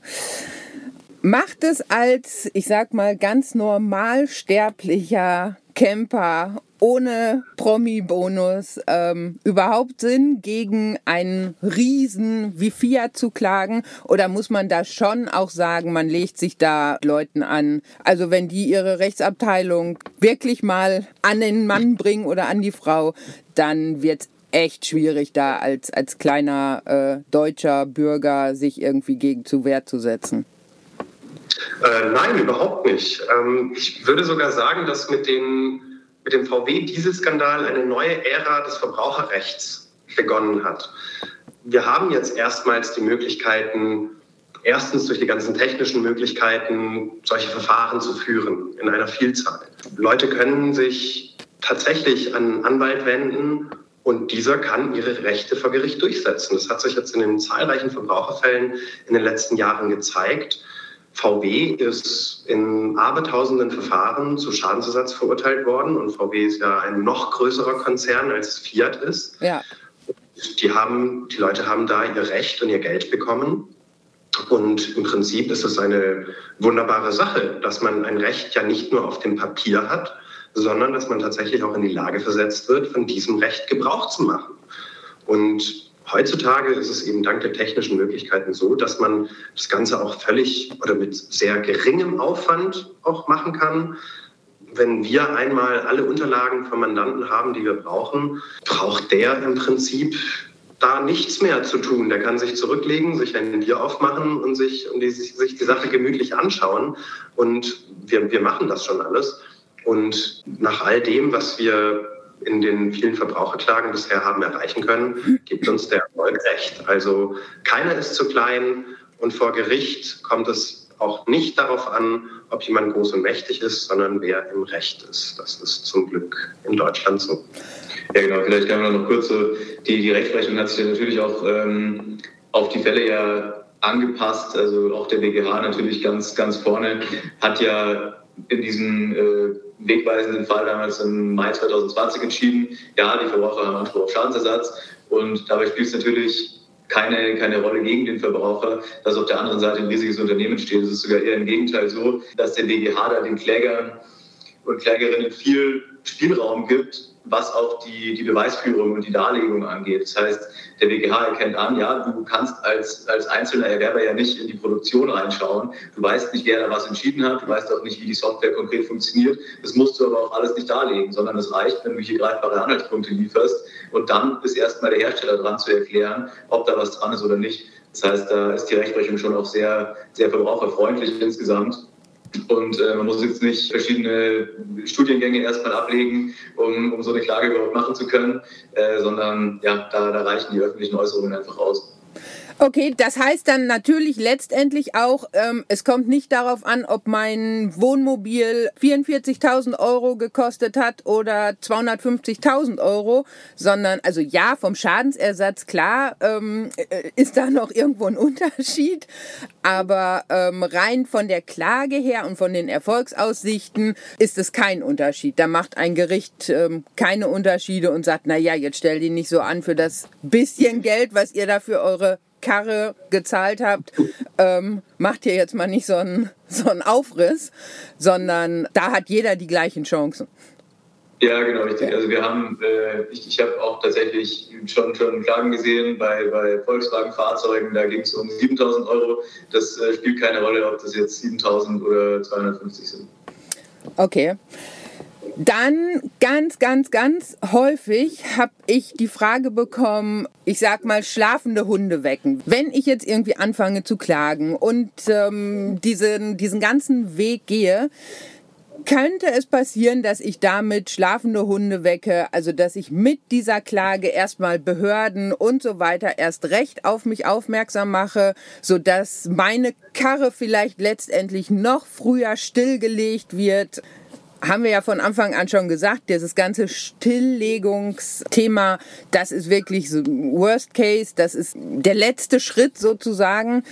Speaker 1: macht es als, ich sag mal, ganz normal sterblicher Camper ohne Promi-Bonus ähm, überhaupt Sinn, gegen einen Riesen wie Fiat zu klagen? Oder muss man da schon auch sagen, man legt sich da Leuten an? Also wenn die ihre Rechtsabteilung wirklich mal an den Mann bringen oder an die Frau, dann wird es echt schwierig, da als, als kleiner äh, deutscher Bürger sich irgendwie gegen zu Wehr zu setzen.
Speaker 2: Äh, nein, überhaupt nicht. Ähm, ich würde sogar sagen, dass mit, den, mit dem VW-Dieselskandal eine neue Ära des Verbraucherrechts begonnen hat. Wir haben jetzt erstmals die Möglichkeiten, erstens durch die ganzen technischen Möglichkeiten, solche Verfahren zu führen in einer Vielzahl. Leute können sich tatsächlich an einen Anwalt wenden und dieser kann ihre Rechte vor Gericht durchsetzen. Das hat sich jetzt in den zahlreichen Verbraucherfällen in den letzten Jahren gezeigt. VW ist in abertausenden Verfahren zu Schadensersatz verurteilt worden und VW ist ja ein noch größerer Konzern als es Fiat ist. Ja. Die, haben, die Leute haben da ihr Recht und ihr Geld bekommen. Und im Prinzip ist es eine wunderbare Sache, dass man ein Recht ja nicht nur auf dem Papier hat, sondern dass man tatsächlich auch in die Lage versetzt wird, von diesem Recht Gebrauch zu machen. Und Heutzutage ist es eben dank der technischen Möglichkeiten so, dass man das Ganze auch völlig oder mit sehr geringem Aufwand auch machen kann. Wenn wir einmal alle Unterlagen vom Mandanten haben, die wir brauchen, braucht der im Prinzip da nichts mehr zu tun. Der kann sich zurücklegen, sich ein Bier aufmachen und sich, und die, sich die Sache gemütlich anschauen. Und wir, wir machen das schon alles. Und nach all dem, was wir in den vielen Verbraucherklagen bisher haben erreichen können, gibt uns der Erfolg recht. Also keiner ist zu klein und vor Gericht kommt es auch nicht darauf an, ob jemand groß und mächtig ist, sondern wer im Recht ist. Das ist zum Glück in Deutschland so.
Speaker 3: Ja, genau. Vielleicht kann man noch kurz so, die, die Rechtsprechung hat sich natürlich auch ähm, auf die Fälle ja angepasst. Also auch der BGH natürlich ganz, ganz vorne hat ja in diesem äh, wegweisenden Fall damals im Mai 2020 entschieden, ja, die Verbraucher haben Anspruch auf Schadensersatz und dabei spielt es natürlich keine, keine Rolle gegen den Verbraucher, dass auf der anderen Seite ein riesiges Unternehmen steht. Es ist sogar eher im Gegenteil so, dass der BGH da den Klägern und Klägerinnen viel Spielraum gibt, was auch die, die Beweisführung und die Darlegung angeht. Das heißt, der BGH erkennt an, ja, du kannst als, als einzelner Erwerber ja nicht in die Produktion reinschauen. Du weißt nicht, wer da was entschieden hat. Du weißt auch nicht, wie die Software konkret funktioniert. Das musst du aber auch alles nicht darlegen, sondern es reicht, wenn du hier greifbare Anhaltspunkte lieferst. Und dann ist erstmal der Hersteller dran zu erklären, ob da was dran ist oder nicht. Das heißt, da ist die Rechtsprechung schon auch sehr, sehr verbraucherfreundlich insgesamt. Und äh, man muss jetzt nicht verschiedene Studiengänge erstmal ablegen, um, um so eine Klage überhaupt machen zu können, äh, sondern ja, da, da reichen die öffentlichen Äußerungen einfach aus.
Speaker 1: Okay, das heißt dann natürlich letztendlich auch, ähm, es kommt nicht darauf an, ob mein Wohnmobil 44.000 Euro gekostet hat oder 250.000 Euro, sondern also ja, vom Schadensersatz klar ähm, äh, ist da noch irgendwo ein Unterschied, aber ähm, rein von der Klage her und von den Erfolgsaussichten ist es kein Unterschied. Da macht ein Gericht ähm, keine Unterschiede und sagt, na ja, jetzt stell die nicht so an für das bisschen Geld, was ihr da für eure Karre gezahlt habt, ähm, macht ihr jetzt mal nicht so einen, so einen Aufriss, sondern da hat jeder die gleichen Chancen.
Speaker 3: Ja, genau, richtig. Also wir haben, äh, ich, ich habe auch tatsächlich schon, schon Klagen gesehen bei, bei Volkswagen-Fahrzeugen, da ging es um 7000 Euro. Das äh, spielt keine Rolle, ob das jetzt 7000 oder 250 sind.
Speaker 1: Okay. Dann ganz, ganz, ganz häufig habe ich die Frage bekommen, ich sag mal, schlafende Hunde wecken. Wenn ich jetzt irgendwie anfange zu klagen und ähm, diesen, diesen ganzen Weg gehe, könnte es passieren, dass ich damit schlafende Hunde wecke, also dass ich mit dieser Klage erstmal Behörden und so weiter erst recht auf mich aufmerksam mache, sodass meine Karre vielleicht letztendlich noch früher stillgelegt wird haben wir ja von Anfang an schon gesagt, dieses ganze Stilllegungsthema, das ist wirklich so Worst Case, das ist der letzte Schritt sozusagen.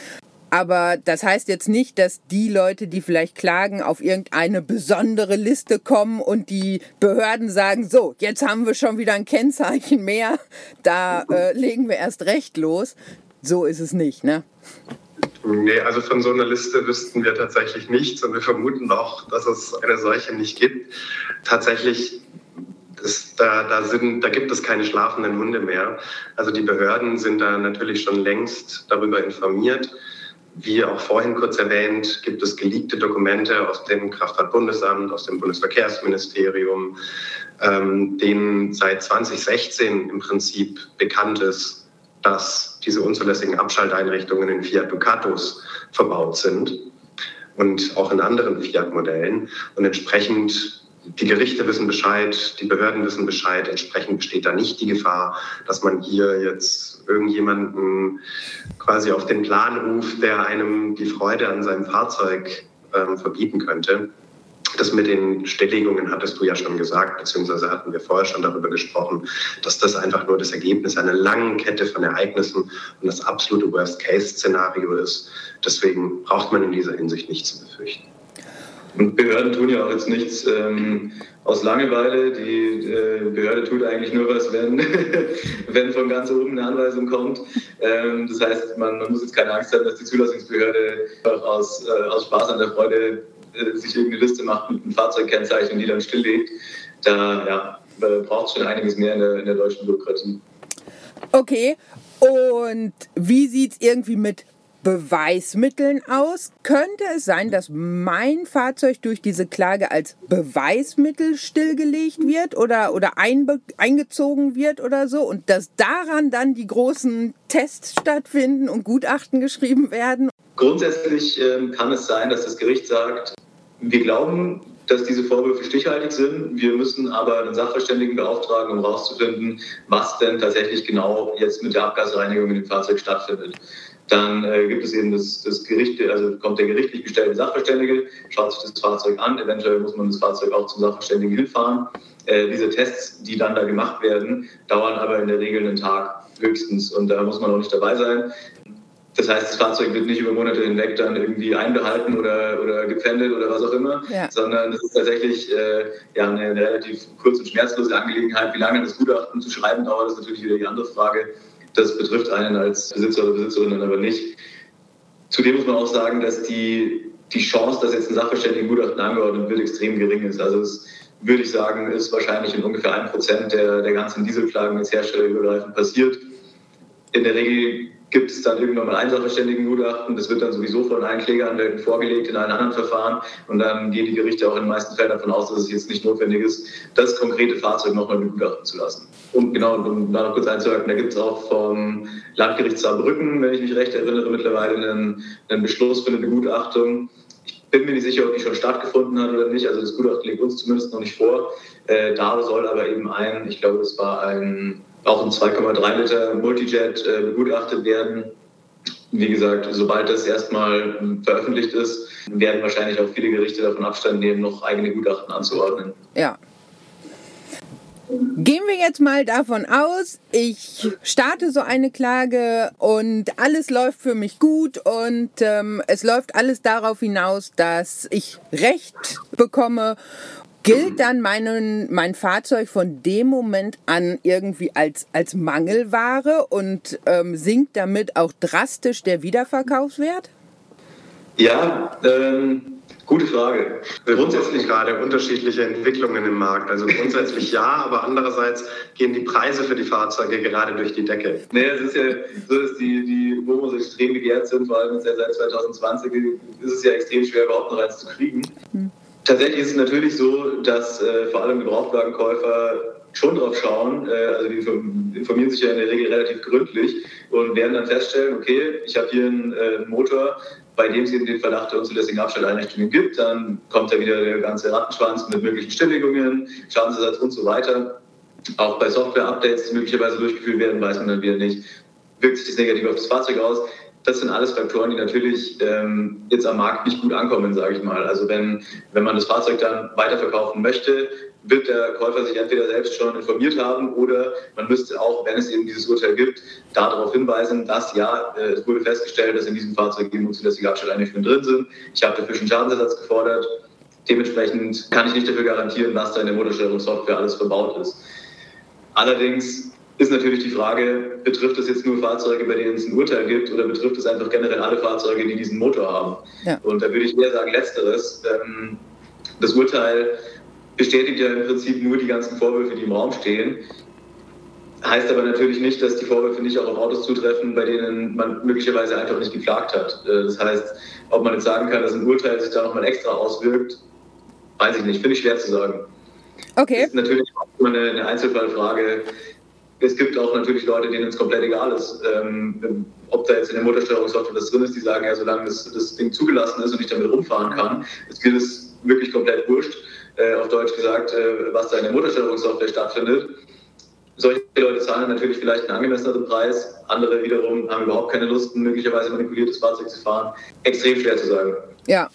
Speaker 1: Aber das heißt jetzt nicht, dass die Leute, die vielleicht klagen, auf irgendeine besondere Liste kommen und die Behörden sagen, so, jetzt haben wir schon wieder ein Kennzeichen mehr, da äh, legen wir erst recht los. So ist es nicht, ne?
Speaker 2: Nee, also von so einer Liste wüssten wir tatsächlich nichts und wir vermuten auch, dass es eine solche nicht gibt. Tatsächlich ist, da, da, sind, da gibt es keine schlafenden Hunde mehr. Also die Behörden sind da natürlich schon längst darüber informiert. Wie auch vorhin kurz erwähnt, gibt es geleakte Dokumente aus dem Kraftfahrtbundesamt, aus dem Bundesverkehrsministerium, ähm, denen seit 2016 im Prinzip bekannt ist, dass diese unzulässigen Abschalteinrichtungen in Fiat Ducatos verbaut sind und auch in anderen Fiat-Modellen. Und entsprechend, die Gerichte wissen Bescheid, die Behörden wissen Bescheid, entsprechend besteht da nicht die Gefahr, dass man hier jetzt irgendjemanden quasi auf den Plan ruft, der einem die Freude an seinem Fahrzeug ähm, verbieten könnte. Das mit den Stilllegungen hattest du ja schon gesagt, beziehungsweise hatten wir vorher schon darüber gesprochen, dass das einfach nur das Ergebnis einer langen Kette von Ereignissen und das absolute Worst-Case-Szenario ist. Deswegen braucht man in dieser Hinsicht nichts zu befürchten.
Speaker 3: Und Behörden tun ja auch jetzt nichts ähm, aus Langeweile. Die äh, Behörde tut eigentlich nur was, wenn, wenn von ganz oben eine Anweisung kommt. Ähm, das heißt, man, man, muss jetzt keine Angst haben, dass die Zulassungsbehörde aus, äh, aus Spaß an der Freude äh, sich irgendeine Liste macht mit einem Fahrzeugkennzeichen und die dann stilllegt, da ja, braucht es schon einiges mehr in der, in der deutschen Bürokratie.
Speaker 1: Okay, und wie sieht es irgendwie mit Beweismitteln aus? Könnte es sein, dass mein Fahrzeug durch diese Klage als Beweismittel stillgelegt wird oder, oder eingezogen wird oder so und dass daran dann die großen Tests stattfinden und Gutachten geschrieben werden?
Speaker 3: Grundsätzlich ähm, kann es sein, dass das Gericht sagt, wir glauben, dass diese Vorwürfe stichhaltig sind. Wir müssen aber einen Sachverständigen beauftragen, um herauszufinden, was denn tatsächlich genau jetzt mit der Abgasreinigung in dem Fahrzeug stattfindet. Dann äh, gibt es eben das, das Gericht, also kommt der gerichtlich gestellte Sachverständige, schaut sich das Fahrzeug an, eventuell muss man das Fahrzeug auch zum Sachverständigen hinfahren. Äh, diese Tests, die dann da gemacht werden, dauern aber in der Regel einen Tag höchstens und da muss man auch nicht dabei sein. Das heißt, das Fahrzeug wird nicht über Monate hinweg dann irgendwie einbehalten oder, oder gepfändet oder was auch immer, ja. sondern es ist tatsächlich äh, ja, eine, relativ kurz und schmerzlose Angelegenheit. Wie lange das Gutachten zu schreiben dauert, ist natürlich wieder die andere Frage. Das betrifft einen als Besitzer oder Besitzerin dann aber nicht. Zudem muss man auch sagen, dass die, die Chance, dass jetzt ein Sachverständigengutachten angeordnet wird, extrem gering ist. Also es würde ich sagen, ist wahrscheinlich in ungefähr ein Prozent der, der ganzen Dieselklagen jetzt herstellerübergreifend passiert. In der Regel gibt es dann irgendwann mal ein Sachverständigengutachten. Das wird dann sowieso von allen Klägeranwälten vorgelegt in allen anderen Verfahren. Und dann gehen die Gerichte auch in den meisten Fällen davon aus, dass es jetzt nicht notwendig ist, das konkrete Fahrzeug nochmal begutachten zu lassen. Und genau, um da noch kurz einzuhalten, da gibt es auch vom Landgericht Saarbrücken, wenn ich mich recht erinnere, mittlerweile einen, einen Beschluss für eine Begutachtung. Ich bin mir nicht sicher, ob die schon stattgefunden hat oder nicht. Also das Gutachten liegt uns zumindest noch nicht vor. Äh, da soll aber eben ein, ich glaube, das war ein auch ein 2,3 Liter Multijet äh, begutachtet werden. Wie gesagt, sobald das erstmal veröffentlicht ist, werden wahrscheinlich auch viele Gerichte davon Abstand nehmen, noch eigene Gutachten anzuordnen.
Speaker 1: Ja. Gehen wir jetzt mal davon aus, ich starte so eine Klage und alles läuft für mich gut und ähm, es läuft alles darauf hinaus, dass ich Recht bekomme gilt dann mein, mein Fahrzeug von dem Moment an irgendwie als, als Mangelware und ähm, sinkt damit auch drastisch der Wiederverkaufswert?
Speaker 3: Ja, ähm, gute Frage.
Speaker 2: Grundsätzlich gerade unterschiedliche Entwicklungen im Markt. Also grundsätzlich ja, aber andererseits gehen die Preise für die Fahrzeuge gerade durch die Decke.
Speaker 3: Naja, es ist ja so, dass die, die Momos extrem begehrt sind, vor allem ja seit 2020 ist es ja extrem schwer, überhaupt noch eins zu kriegen. Hm. Tatsächlich ist es natürlich so, dass äh, vor allem Gebrauchtwagenkäufer schon drauf schauen, äh, also die informieren sich ja in der Regel relativ gründlich und werden dann feststellen, okay, ich habe hier einen äh, Motor, bei dem es eben den Verdacht der unzulässigen Abstelleinrichtungen gibt, dann kommt da wieder der ganze Rattenschwanz mit möglichen Stilllegungen, Schadensersatz und so weiter. Auch bei Software-Updates, die möglicherweise durchgeführt werden, weiß man dann wieder nicht, wirkt sich das negativ auf das Fahrzeug aus das sind alles Faktoren, die natürlich ähm, jetzt am Markt nicht gut ankommen, sage ich mal. Also wenn, wenn man das Fahrzeug dann weiterverkaufen möchte, wird der Käufer sich entweder selbst schon informiert haben oder man müsste auch, wenn es eben dieses Urteil gibt, darauf hinweisen, dass ja, äh, es wurde festgestellt, dass in diesem Fahrzeug eben unzulässige Abstelleinrichtungen drin sind. Ich habe dafür schon Schadensersatz gefordert. Dementsprechend kann ich nicht dafür garantieren, was da in der Motorsteuerungssoftware alles verbaut ist. Allerdings ist natürlich die Frage, betrifft es jetzt nur Fahrzeuge, bei denen es ein Urteil gibt, oder betrifft es einfach generell alle Fahrzeuge, die diesen Motor haben? Ja. Und da würde ich eher sagen, letzteres. Ähm, das Urteil bestätigt ja im Prinzip nur die ganzen Vorwürfe, die im Raum stehen. Heißt aber natürlich nicht, dass die Vorwürfe nicht auch auf Autos zutreffen, bei denen man möglicherweise einfach nicht geklagt hat. Äh, das heißt, ob man jetzt sagen kann, dass ein Urteil sich da nochmal extra auswirkt, weiß ich nicht, finde ich schwer zu sagen. Okay. Das ist natürlich auch immer eine Einzelfallfrage es gibt auch natürlich Leute, denen es komplett egal ist, ähm, ob da jetzt in der Motorsteuerungssoftware das drin ist, die sagen, ja, solange das, das Ding zugelassen ist und ich damit rumfahren kann, ist mir das wirklich komplett wurscht, äh, auf Deutsch gesagt, äh, was da in der Motorsteuerungssoftware stattfindet. Solche Leute zahlen natürlich vielleicht einen angemesseneren Preis, andere wiederum haben überhaupt keine Lust, möglicherweise manipuliertes Fahrzeug zu fahren. Extrem schwer zu sagen.
Speaker 1: Ja,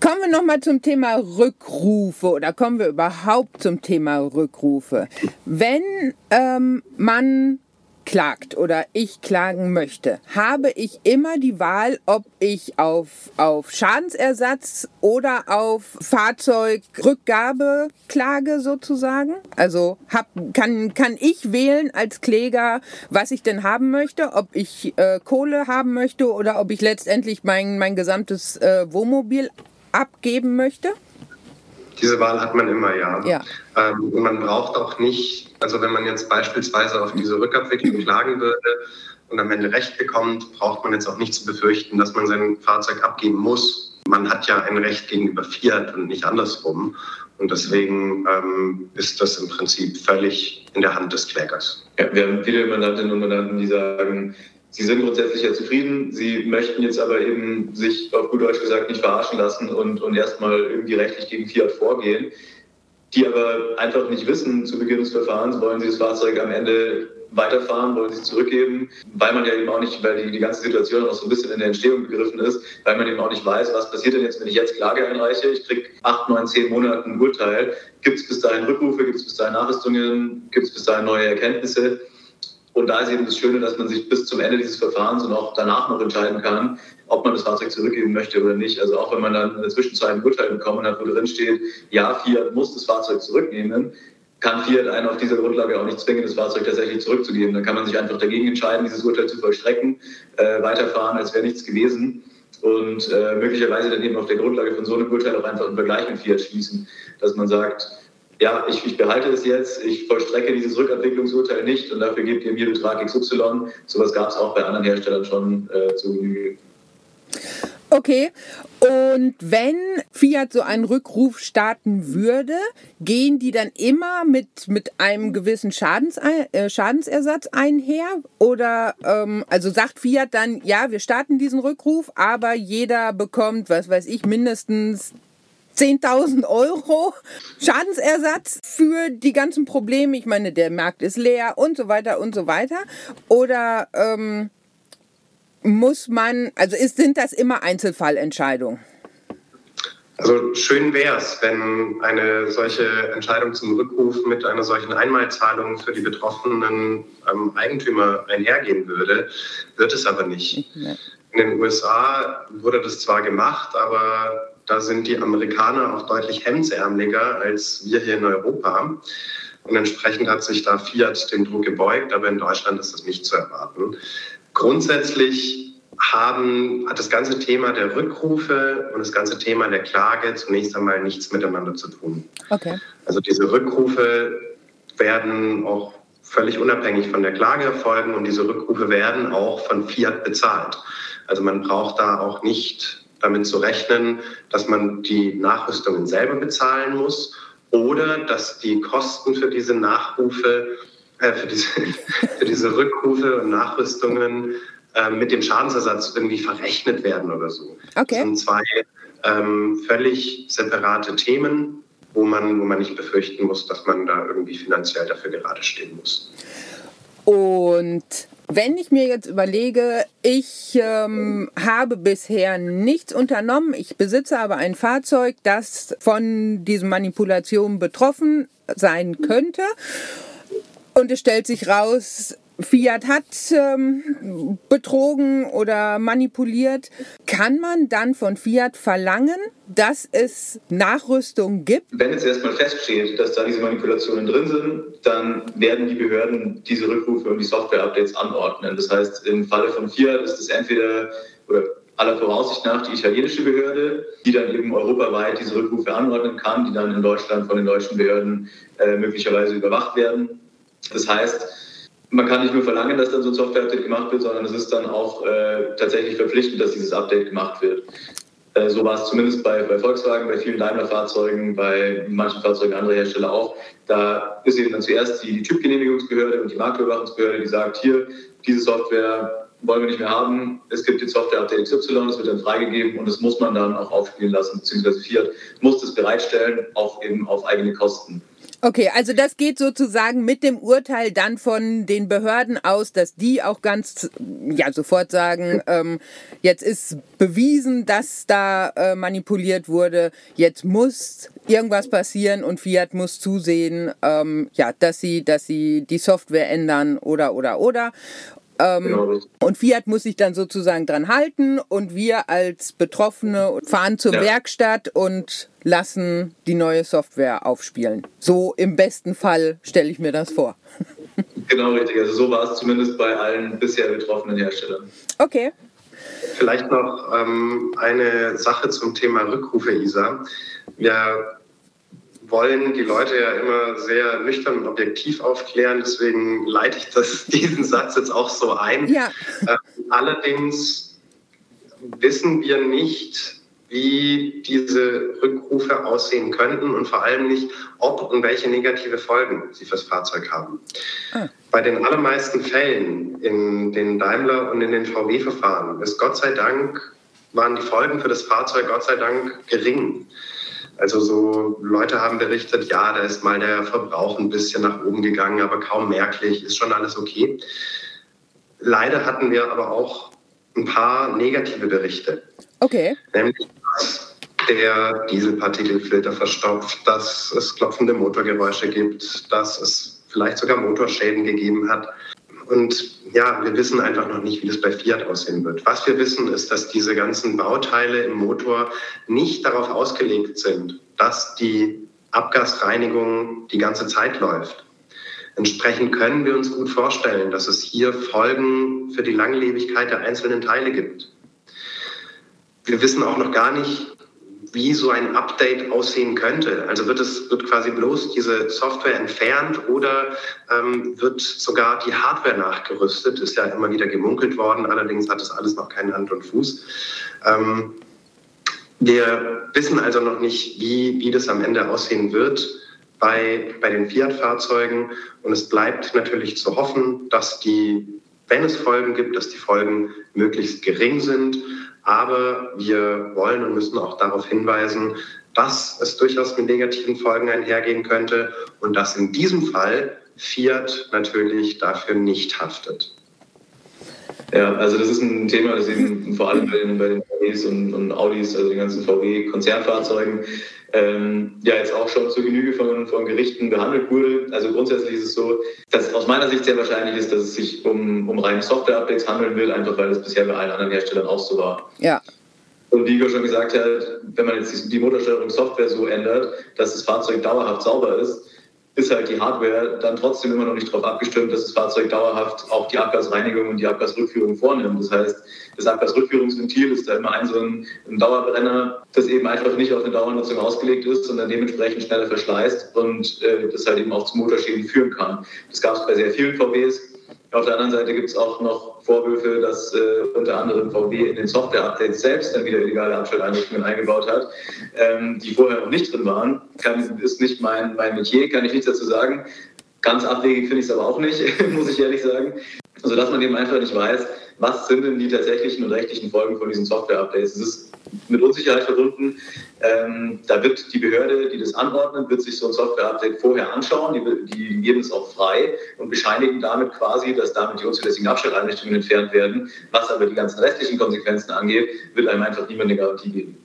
Speaker 1: Kommen wir nochmal zum Thema Rückrufe oder kommen wir überhaupt zum Thema Rückrufe. Wenn ähm, man klagt oder ich klagen möchte, habe ich immer die Wahl, ob ich auf, auf Schadensersatz oder auf Fahrzeugrückgabe klage sozusagen. Also hab, kann, kann ich wählen als Kläger, was ich denn haben möchte, ob ich äh, Kohle haben möchte oder ob ich letztendlich mein, mein gesamtes äh, Wohnmobil abgeben möchte?
Speaker 2: Diese Wahl hat man immer, ja. ja. Ähm, und man braucht auch nicht, also wenn man jetzt beispielsweise auf diese Rückabwicklung klagen würde und am Ende Recht bekommt, braucht man jetzt auch nicht zu befürchten, dass man sein Fahrzeug abgeben muss. Man hat ja ein Recht gegenüber Fiat und nicht andersrum. Und deswegen ähm, ist das im Prinzip völlig in der Hand des Klägers.
Speaker 3: Ja, wir haben viele Mandantinnen und Mandanten, die sagen, Sie sind grundsätzlich ja zufrieden, Sie möchten jetzt aber eben sich auf gut Deutsch gesagt nicht verarschen lassen und, und erstmal irgendwie rechtlich gegen Fiat vorgehen, die aber einfach nicht wissen, zu Beginn des Verfahrens wollen Sie das Fahrzeug am Ende weiterfahren, wollen sie zurückgeben, weil man ja eben auch nicht, weil die, die ganze Situation auch so ein bisschen in der Entstehung begriffen ist, weil man eben auch nicht weiß, was passiert denn jetzt, wenn ich jetzt Klage einreiche, ich kriege acht, neun, zehn Monate ein Urteil, gibt es bis dahin Rückrufe, gibt es bis dahin Nachrüstungen, gibt es bis dahin neue Erkenntnisse und da ist eben das Schöne, dass man sich bis zum Ende dieses Verfahrens und auch danach noch entscheiden kann, ob man das Fahrzeug zurückgeben möchte oder nicht. Also auch wenn man dann in der Zwischenzeit ein Urteil bekommen hat, wo drin steht, ja, Fiat muss das Fahrzeug zurücknehmen, kann Fiat einen auf dieser Grundlage auch nicht zwingen, das Fahrzeug tatsächlich zurückzugeben. Dann kann man sich einfach dagegen entscheiden, dieses Urteil zu vollstrecken, äh, weiterfahren, als wäre nichts gewesen und äh, möglicherweise dann eben auf der Grundlage von so einem Urteil auch einfach einen Vergleich mit Fiat schließen, dass man sagt, ja, ich, ich behalte es jetzt, ich vollstrecke dieses Rückabwicklungsurteil nicht und dafür gebt ihr mir Betrag XY. Sowas gab es auch bei anderen Herstellern schon äh, zu Genüge.
Speaker 1: Okay, und wenn Fiat so einen Rückruf starten würde, gehen die dann immer mit, mit einem gewissen Schadens, äh, Schadensersatz einher? Oder ähm, also sagt Fiat dann, ja, wir starten diesen Rückruf, aber jeder bekommt, was weiß ich, mindestens 10.000 Euro Schadensersatz für die ganzen Probleme. Ich meine, der Markt ist leer und so weiter und so weiter. Oder ähm, muss man, also ist, sind das immer Einzelfallentscheidungen?
Speaker 2: Also schön wäre es, wenn eine solche Entscheidung zum Rückruf mit einer solchen Einmalzahlung für die betroffenen ähm, Eigentümer einhergehen würde. Wird es aber nicht. In den USA wurde das zwar gemacht, aber da sind die Amerikaner auch deutlich hemdsärmeliger als wir hier in Europa. Und entsprechend hat sich da Fiat den Druck gebeugt, aber in Deutschland ist das nicht zu erwarten. Grundsätzlich haben, hat das ganze Thema der Rückrufe und das ganze Thema der Klage zunächst einmal nichts miteinander zu tun.
Speaker 1: Okay.
Speaker 2: Also diese Rückrufe werden auch völlig unabhängig von der Klage erfolgen und diese Rückrufe werden auch von Fiat bezahlt. Also man braucht da auch nicht damit zu rechnen, dass man die Nachrüstungen selber bezahlen muss oder dass die Kosten für diese Nachrufe, äh, für, diese, für diese Rückrufe und Nachrüstungen äh, mit dem Schadensersatz irgendwie verrechnet werden oder so.
Speaker 1: Okay.
Speaker 2: Das sind zwei ähm, völlig separate Themen, wo man, wo man nicht befürchten muss, dass man da irgendwie finanziell dafür gerade stehen muss.
Speaker 1: Und wenn ich mir jetzt überlege, ich ähm, habe bisher nichts unternommen, ich besitze aber ein Fahrzeug, das von diesen Manipulationen betroffen sein könnte. Und es stellt sich raus, Fiat hat ähm, betrogen oder manipuliert. Kann man dann von Fiat verlangen, dass es Nachrüstung gibt?
Speaker 3: Wenn jetzt erstmal feststeht, dass da diese Manipulationen drin sind, dann werden die Behörden diese Rückrufe und die Software-Updates anordnen. Das heißt, im Falle von Fiat ist es entweder oder aller Voraussicht nach die italienische Behörde, die dann eben europaweit diese Rückrufe anordnen kann, die dann in Deutschland von den deutschen Behörden äh, möglicherweise überwacht werden. Das heißt, man kann nicht nur verlangen, dass dann so ein Software-Update gemacht wird, sondern es ist dann auch äh, tatsächlich verpflichtend, dass dieses Update gemacht wird. Äh, so war es zumindest bei, bei Volkswagen, bei vielen Daimler-Fahrzeugen, bei manchen Fahrzeugen anderer Hersteller auch. Da ist eben dann zuerst die, die Typgenehmigungsbehörde und die Marktüberwachungsbehörde, die sagt, hier, diese Software wollen wir nicht mehr haben. Es gibt jetzt Software-Update XY, das wird dann freigegeben und das muss man dann auch aufspielen lassen, beziehungsweise Fiat muss das bereitstellen, auch eben auf eigene Kosten.
Speaker 1: Okay, also das geht sozusagen mit dem Urteil dann von den Behörden aus, dass die auch ganz ja sofort sagen, ähm, jetzt ist bewiesen, dass da äh, manipuliert wurde, jetzt muss irgendwas passieren und Fiat muss zusehen, ähm, ja, dass sie, dass sie die Software ändern oder oder oder. Ähm, genau. Und Fiat muss sich dann sozusagen dran halten und wir als Betroffene fahren zur ja. Werkstatt und lassen die neue Software aufspielen. So im besten Fall stelle ich mir das vor.
Speaker 3: Genau richtig. Also so war es zumindest bei allen bisher betroffenen Herstellern.
Speaker 1: Okay.
Speaker 2: Vielleicht noch ähm, eine Sache zum Thema Rückrufe, Isa. Wir wollen die Leute ja immer sehr nüchtern und objektiv aufklären. Deswegen leite ich das, diesen Satz jetzt auch so ein.
Speaker 1: Ja.
Speaker 2: Äh, allerdings wissen wir nicht, wie diese Rückrufe aussehen könnten und vor allem nicht, ob und welche negative Folgen sie fürs Fahrzeug haben. Ah. Bei den allermeisten Fällen in den Daimler und in den VW-Verfahren ist Gott sei Dank, waren die Folgen für das Fahrzeug Gott sei Dank gering. Also so Leute haben berichtet, ja, da ist mal der Verbrauch ein bisschen nach oben gegangen, aber kaum merklich, ist schon alles okay. Leider hatten wir aber auch ein paar negative Berichte.
Speaker 1: Okay.
Speaker 2: Nämlich, dass der Dieselpartikelfilter verstopft, dass es klopfende Motorgeräusche gibt, dass es vielleicht sogar Motorschäden gegeben hat. Und ja, wir wissen einfach noch nicht, wie das bei Fiat aussehen wird. Was wir wissen, ist, dass diese ganzen Bauteile im Motor nicht darauf ausgelegt sind, dass die Abgasreinigung die ganze Zeit läuft. Entsprechend können wir uns gut vorstellen, dass es hier Folgen für die Langlebigkeit der einzelnen Teile gibt. Wir wissen auch noch gar nicht, wie so ein Update aussehen könnte. Also wird es wird quasi bloß diese Software entfernt oder ähm, wird sogar die Hardware nachgerüstet? Ist ja immer wieder gemunkelt worden. Allerdings hat das alles noch keinen Hand und Fuß. Ähm, wir wissen also noch nicht, wie, wie das am Ende aussehen wird bei, bei den Fiat-Fahrzeugen. Und es bleibt natürlich zu hoffen, dass die, wenn es Folgen gibt, dass die Folgen möglichst gering sind. Aber wir wollen und müssen auch darauf hinweisen, dass es durchaus mit negativen Folgen einhergehen könnte und dass in diesem Fall Fiat natürlich dafür nicht haftet.
Speaker 3: Ja, also das ist ein Thema, das eben vor allem bei den, bei den VWs und, und Audis, also den ganzen VW-Konzernfahrzeugen, ähm, ja jetzt auch schon zur Genüge von, von Gerichten behandelt wurde. Also grundsätzlich ist es so, dass aus meiner Sicht sehr wahrscheinlich ist, dass es sich um, um reine Software-Updates handeln will, einfach weil das bisher bei allen anderen Herstellern auch so war.
Speaker 1: Ja.
Speaker 3: Und wie Igor schon gesagt hat, wenn man jetzt die Motorsteuerungssoftware so ändert, dass das Fahrzeug dauerhaft sauber ist, ist halt die Hardware dann trotzdem immer noch nicht darauf abgestimmt, dass das Fahrzeug dauerhaft auch die Abgasreinigung und die Abgasrückführung vornimmt. Das heißt, das Abgasrückführungsventil ist da immer ein so ein, ein Dauerbrenner, das eben einfach nicht auf eine Dauernutzung ausgelegt ist dann dementsprechend schneller verschleißt und äh, das halt eben auch zu Motorschäden führen kann. Das gab es bei sehr vielen VWs. Auf der anderen Seite gibt es auch noch Vorwürfe, dass äh, unter anderem VW in den Software-Updates selbst dann wieder illegale Abschalteinrichtungen eingebaut hat, ähm, die vorher noch nicht drin waren. Kann, ist nicht mein, mein Metier, kann ich nichts dazu sagen. Ganz abwegig finde ich es aber auch nicht, muss ich ehrlich sagen. Also dass man eben einfach nicht weiß, was sind denn die tatsächlichen und rechtlichen Folgen von diesen Software-Updates. Es ist mit Unsicherheit verbunden. Ähm, da wird die Behörde, die das anordnet, wird sich so ein Software-Update vorher anschauen. Die, die geben es auch frei und bescheinigen damit quasi, dass damit die unzulässigen Abstelleinrichtungen entfernt werden. Was aber die ganzen restlichen Konsequenzen angeht, wird einem einfach niemand eine Garantie geben.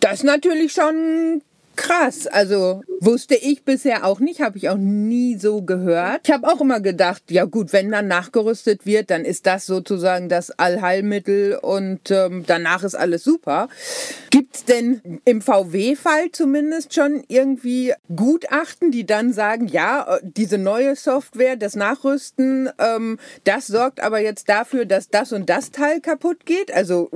Speaker 1: Das ist natürlich schon Krass, also wusste ich bisher auch nicht, habe ich auch nie so gehört. Ich habe auch immer gedacht, ja gut, wenn dann nachgerüstet wird, dann ist das sozusagen das Allheilmittel und ähm, danach ist alles super. Gibt's denn im VW-Fall zumindest schon irgendwie Gutachten, die dann sagen, ja, diese neue Software, das Nachrüsten, ähm, das sorgt aber jetzt dafür, dass das und das Teil kaputt geht? Also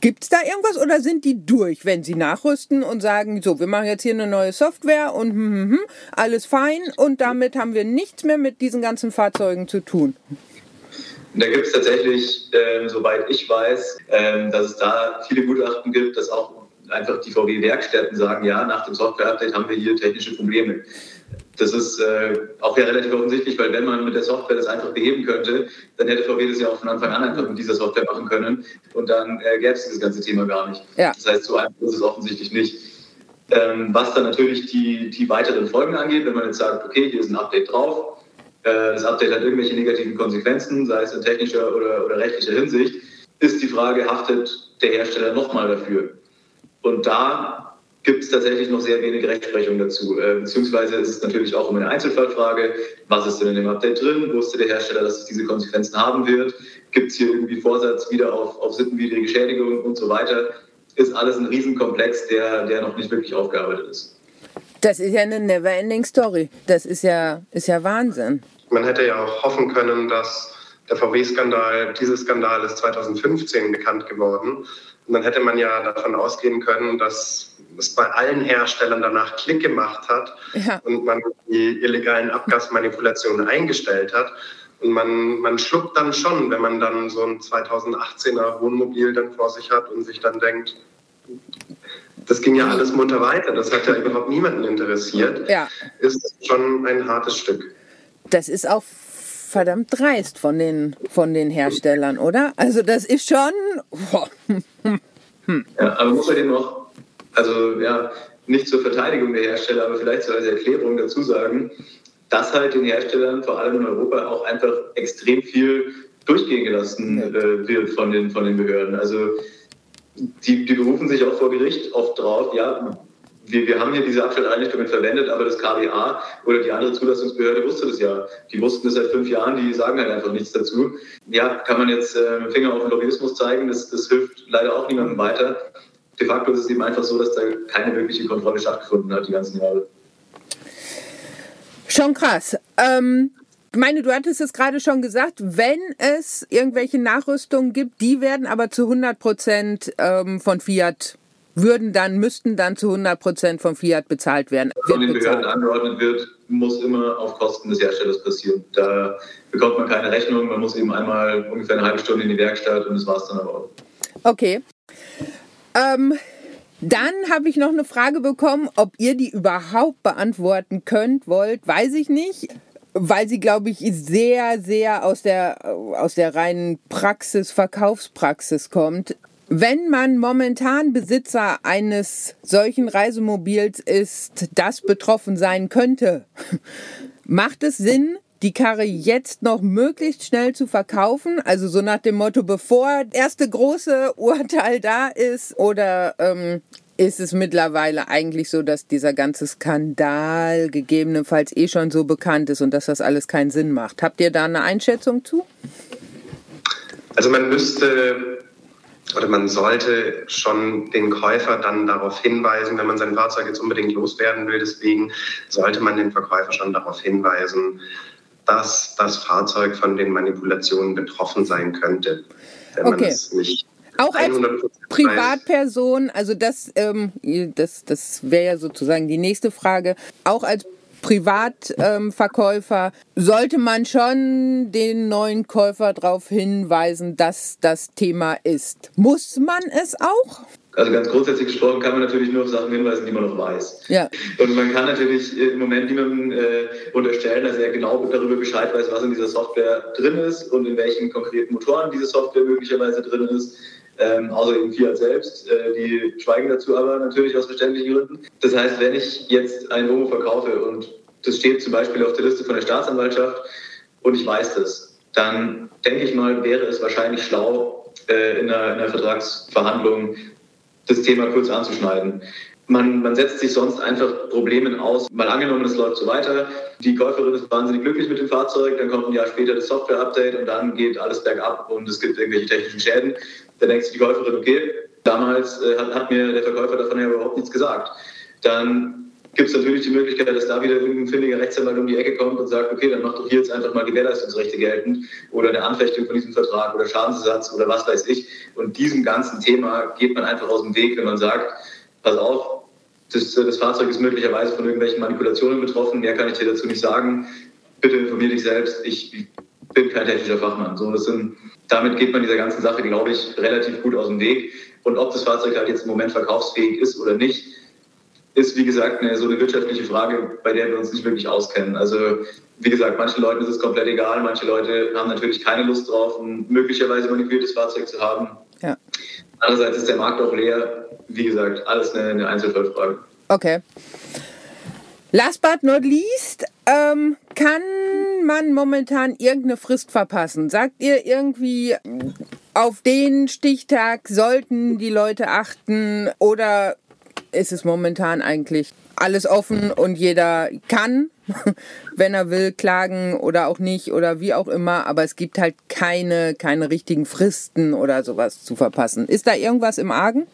Speaker 1: gibt's da irgendwas oder sind die durch, wenn sie nachrüsten und sagen, so, wir machen jetzt hier eine neue Software und hm, hm, hm, alles fein und damit haben wir nichts mehr mit diesen ganzen Fahrzeugen zu tun.
Speaker 3: Da gibt es tatsächlich, ähm, soweit ich weiß, ähm, dass es da viele Gutachten gibt, dass auch einfach die VW-Werkstätten sagen, ja, nach dem Software-Update haben wir hier technische Probleme. Das ist äh, auch ja relativ offensichtlich, weil wenn man mit der Software das einfach beheben könnte, dann hätte VW das ja auch von Anfang an einfach mit dieser Software machen können und dann äh, gäbe es dieses ganze Thema gar nicht. Ja. Das heißt, so einfach ist es offensichtlich nicht. Ähm, was dann natürlich die, die weiteren Folgen angeht, wenn man jetzt sagt, okay, hier ist ein Update drauf, äh, das Update hat irgendwelche negativen Konsequenzen, sei es in technischer oder, oder rechtlicher Hinsicht, ist die Frage, haftet der Hersteller nochmal dafür? Und da gibt es tatsächlich noch sehr wenig Rechtsprechung dazu. Äh, beziehungsweise ist es natürlich auch immer eine Einzelfallfrage, was ist denn in dem Update drin? Wusste der Hersteller, dass es diese Konsequenzen haben wird? Gibt es hier irgendwie Vorsatz wieder auf, auf sittenwidrige Schädigung und so weiter? Ist alles ein Riesenkomplex, der, der noch nicht wirklich aufgearbeitet ist.
Speaker 1: Das ist ja eine never-ending Story. Das ist ja, ist ja Wahnsinn.
Speaker 2: Man hätte ja auch hoffen können, dass der VW-Skandal, dieser Skandal ist 2015 bekannt geworden. Und dann hätte man ja davon ausgehen können, dass es bei allen Herstellern danach Klick gemacht hat ja. und man die illegalen Abgasmanipulationen eingestellt hat. Und man, man schluckt dann schon, wenn man dann so ein 2018er Wohnmobil dann vor sich hat und sich dann denkt, das ging ja alles munter weiter. Das hat ja überhaupt niemanden interessiert.
Speaker 1: Ja.
Speaker 2: Ist schon ein hartes Stück.
Speaker 1: Das ist auch verdammt dreist von den, von den Herstellern, oder? Also das ist schon.
Speaker 3: Ja, aber muss man dem noch, also ja, nicht zur Verteidigung der Hersteller, aber vielleicht so als Erklärung dazu sagen, dass halt den Herstellern, vor allem in Europa, auch einfach extrem viel durchgehen gelassen äh, wird von den, von den Behörden. Also die, die berufen sich auch vor Gericht oft drauf, ja, wir, wir haben hier diese Abschalteinrichtungen verwendet, aber das KWA oder die andere Zulassungsbehörde wusste das ja. Die wussten es seit fünf Jahren, die sagen halt einfach nichts dazu. Ja, kann man jetzt äh, Finger auf den Lobbyismus zeigen, das, das hilft leider auch niemandem weiter. De facto ist es eben einfach so, dass da keine wirkliche Kontrolle stattgefunden hat die ganzen Jahre.
Speaker 1: Schon krass. Ähm, ich meine, du hattest es gerade schon gesagt, wenn es irgendwelche Nachrüstungen gibt, die werden aber zu 100 Prozent ähm, von Fiat würden dann, müssten dann zu 100 Prozent von Fiat bezahlt werden.
Speaker 3: Von den Behörden angeordnet wird, muss immer auf Kosten des Herstellers passieren. Da bekommt man keine Rechnung, man muss eben einmal ungefähr eine halbe Stunde in die Werkstatt und das war es dann aber auch.
Speaker 1: Okay. Ähm, dann habe ich noch eine Frage bekommen, ob ihr die überhaupt beantworten könnt, wollt, weiß ich nicht. Weil sie, glaube ich, sehr, sehr aus der, aus der reinen Praxis, Verkaufspraxis kommt. Wenn man momentan Besitzer eines solchen Reisemobils ist, das betroffen sein könnte, macht es Sinn, die Karre jetzt noch möglichst schnell zu verkaufen? Also so nach dem Motto, bevor erste große Urteil da ist? Oder ähm, ist es mittlerweile eigentlich so, dass dieser ganze Skandal gegebenenfalls eh schon so bekannt ist und dass das alles keinen Sinn macht? Habt ihr da eine Einschätzung zu?
Speaker 2: Also man müsste oder man sollte schon den Käufer dann darauf hinweisen, wenn man sein Fahrzeug jetzt unbedingt loswerden will. Deswegen sollte man den Verkäufer schon darauf hinweisen, dass das Fahrzeug von den Manipulationen betroffen sein könnte. Wenn
Speaker 1: okay.
Speaker 2: man es nicht
Speaker 1: auch als Privatperson, also das, ähm, das, das wäre ja sozusagen die nächste Frage. Auch als Privatverkäufer ähm, sollte man schon den neuen Käufer darauf hinweisen, dass das Thema ist. Muss man es auch?
Speaker 3: Also ganz grundsätzlich gesprochen kann man natürlich nur auf Sachen hinweisen, die man noch weiß.
Speaker 1: Ja.
Speaker 3: Und man kann natürlich im Moment niemandem äh, unterstellen, dass er genau darüber Bescheid weiß, was in dieser Software drin ist und in welchen konkreten Motoren diese Software möglicherweise drin ist ähm, außer eben Fiat selbst. Äh, die schweigen dazu aber natürlich aus verständlichen Gründen. Das heißt, wenn ich jetzt ein Homo verkaufe und das steht zum Beispiel auf der Liste von der Staatsanwaltschaft und ich weiß das, dann denke ich mal, wäre es wahrscheinlich schlau, äh, in, einer, in einer Vertragsverhandlung das Thema kurz anzuschneiden. Man, man, setzt sich sonst einfach Problemen aus. Mal angenommen, es läuft so weiter. Die Käuferin ist wahnsinnig glücklich mit dem Fahrzeug, dann kommt ein Jahr später das Software-Update und dann geht alles bergab und es gibt irgendwelche technischen Schäden. Dann denkt sich die Käuferin, okay, damals äh, hat, hat, mir der Verkäufer davon ja überhaupt nichts gesagt. Dann gibt es natürlich die Möglichkeit, dass da wieder irgendein findiger Rechtsanwalt um die Ecke kommt und sagt, okay, dann mach doch hier jetzt einfach mal Gewährleistungsrechte geltend oder eine Anfechtung von diesem Vertrag oder Schadensersatz oder was weiß ich. Und diesem ganzen Thema geht man einfach aus dem Weg, wenn man sagt, pass auf, das, das Fahrzeug ist möglicherweise von irgendwelchen Manipulationen betroffen, mehr kann ich dir dazu nicht sagen. Bitte informier dich selbst, ich bin kein technischer Fachmann. So, das sind damit geht man dieser ganzen Sache, glaube ich, relativ gut aus dem Weg. Und ob das Fahrzeug halt jetzt im Moment verkaufsfähig ist oder nicht, ist, wie gesagt, eine, so eine wirtschaftliche Frage, bei der wir uns nicht wirklich auskennen. Also, wie gesagt, manchen Leuten ist es komplett egal, manche Leute haben natürlich keine Lust drauf, ein möglicherweise manipuliertes Fahrzeug zu haben.
Speaker 1: Ja.
Speaker 3: Andererseits ist der Markt auch leer. Wie gesagt, alles eine, eine Einzelfallfrage.
Speaker 1: Okay. Last but not least, ähm, kann man momentan irgendeine Frist verpassen? Sagt ihr irgendwie, auf den Stichtag sollten die Leute achten oder ist es momentan eigentlich alles offen und jeder kann, wenn er will, klagen oder auch nicht oder wie auch immer, aber es gibt halt keine, keine richtigen Fristen oder sowas zu verpassen. Ist da irgendwas im Argen?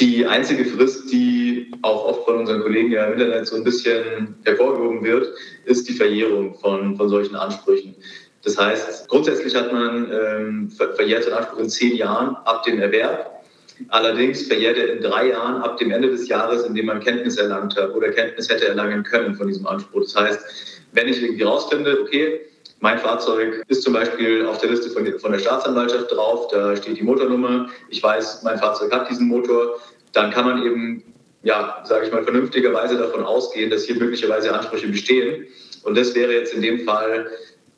Speaker 3: Die einzige Frist, die auch oft von unseren Kollegen ja im Internet so ein bisschen hervorgehoben wird, ist die Verjährung von, von solchen Ansprüchen. Das heißt, grundsätzlich hat man ähm, verjährt den Anspruch in zehn Jahren ab dem Erwerb. Allerdings verjährt er in drei Jahren ab dem Ende des Jahres, in dem man Kenntnis erlangt hat oder Kenntnis hätte erlangen können von diesem Anspruch. Das heißt, wenn ich irgendwie rausfinde, okay, mein Fahrzeug ist zum Beispiel auf der Liste von, von der Staatsanwaltschaft drauf, da steht die Motornummer, ich weiß, mein Fahrzeug hat diesen Motor, dann kann man eben, ja, sage ich mal, vernünftigerweise davon ausgehen, dass hier möglicherweise Ansprüche bestehen. Und das wäre jetzt in dem Fall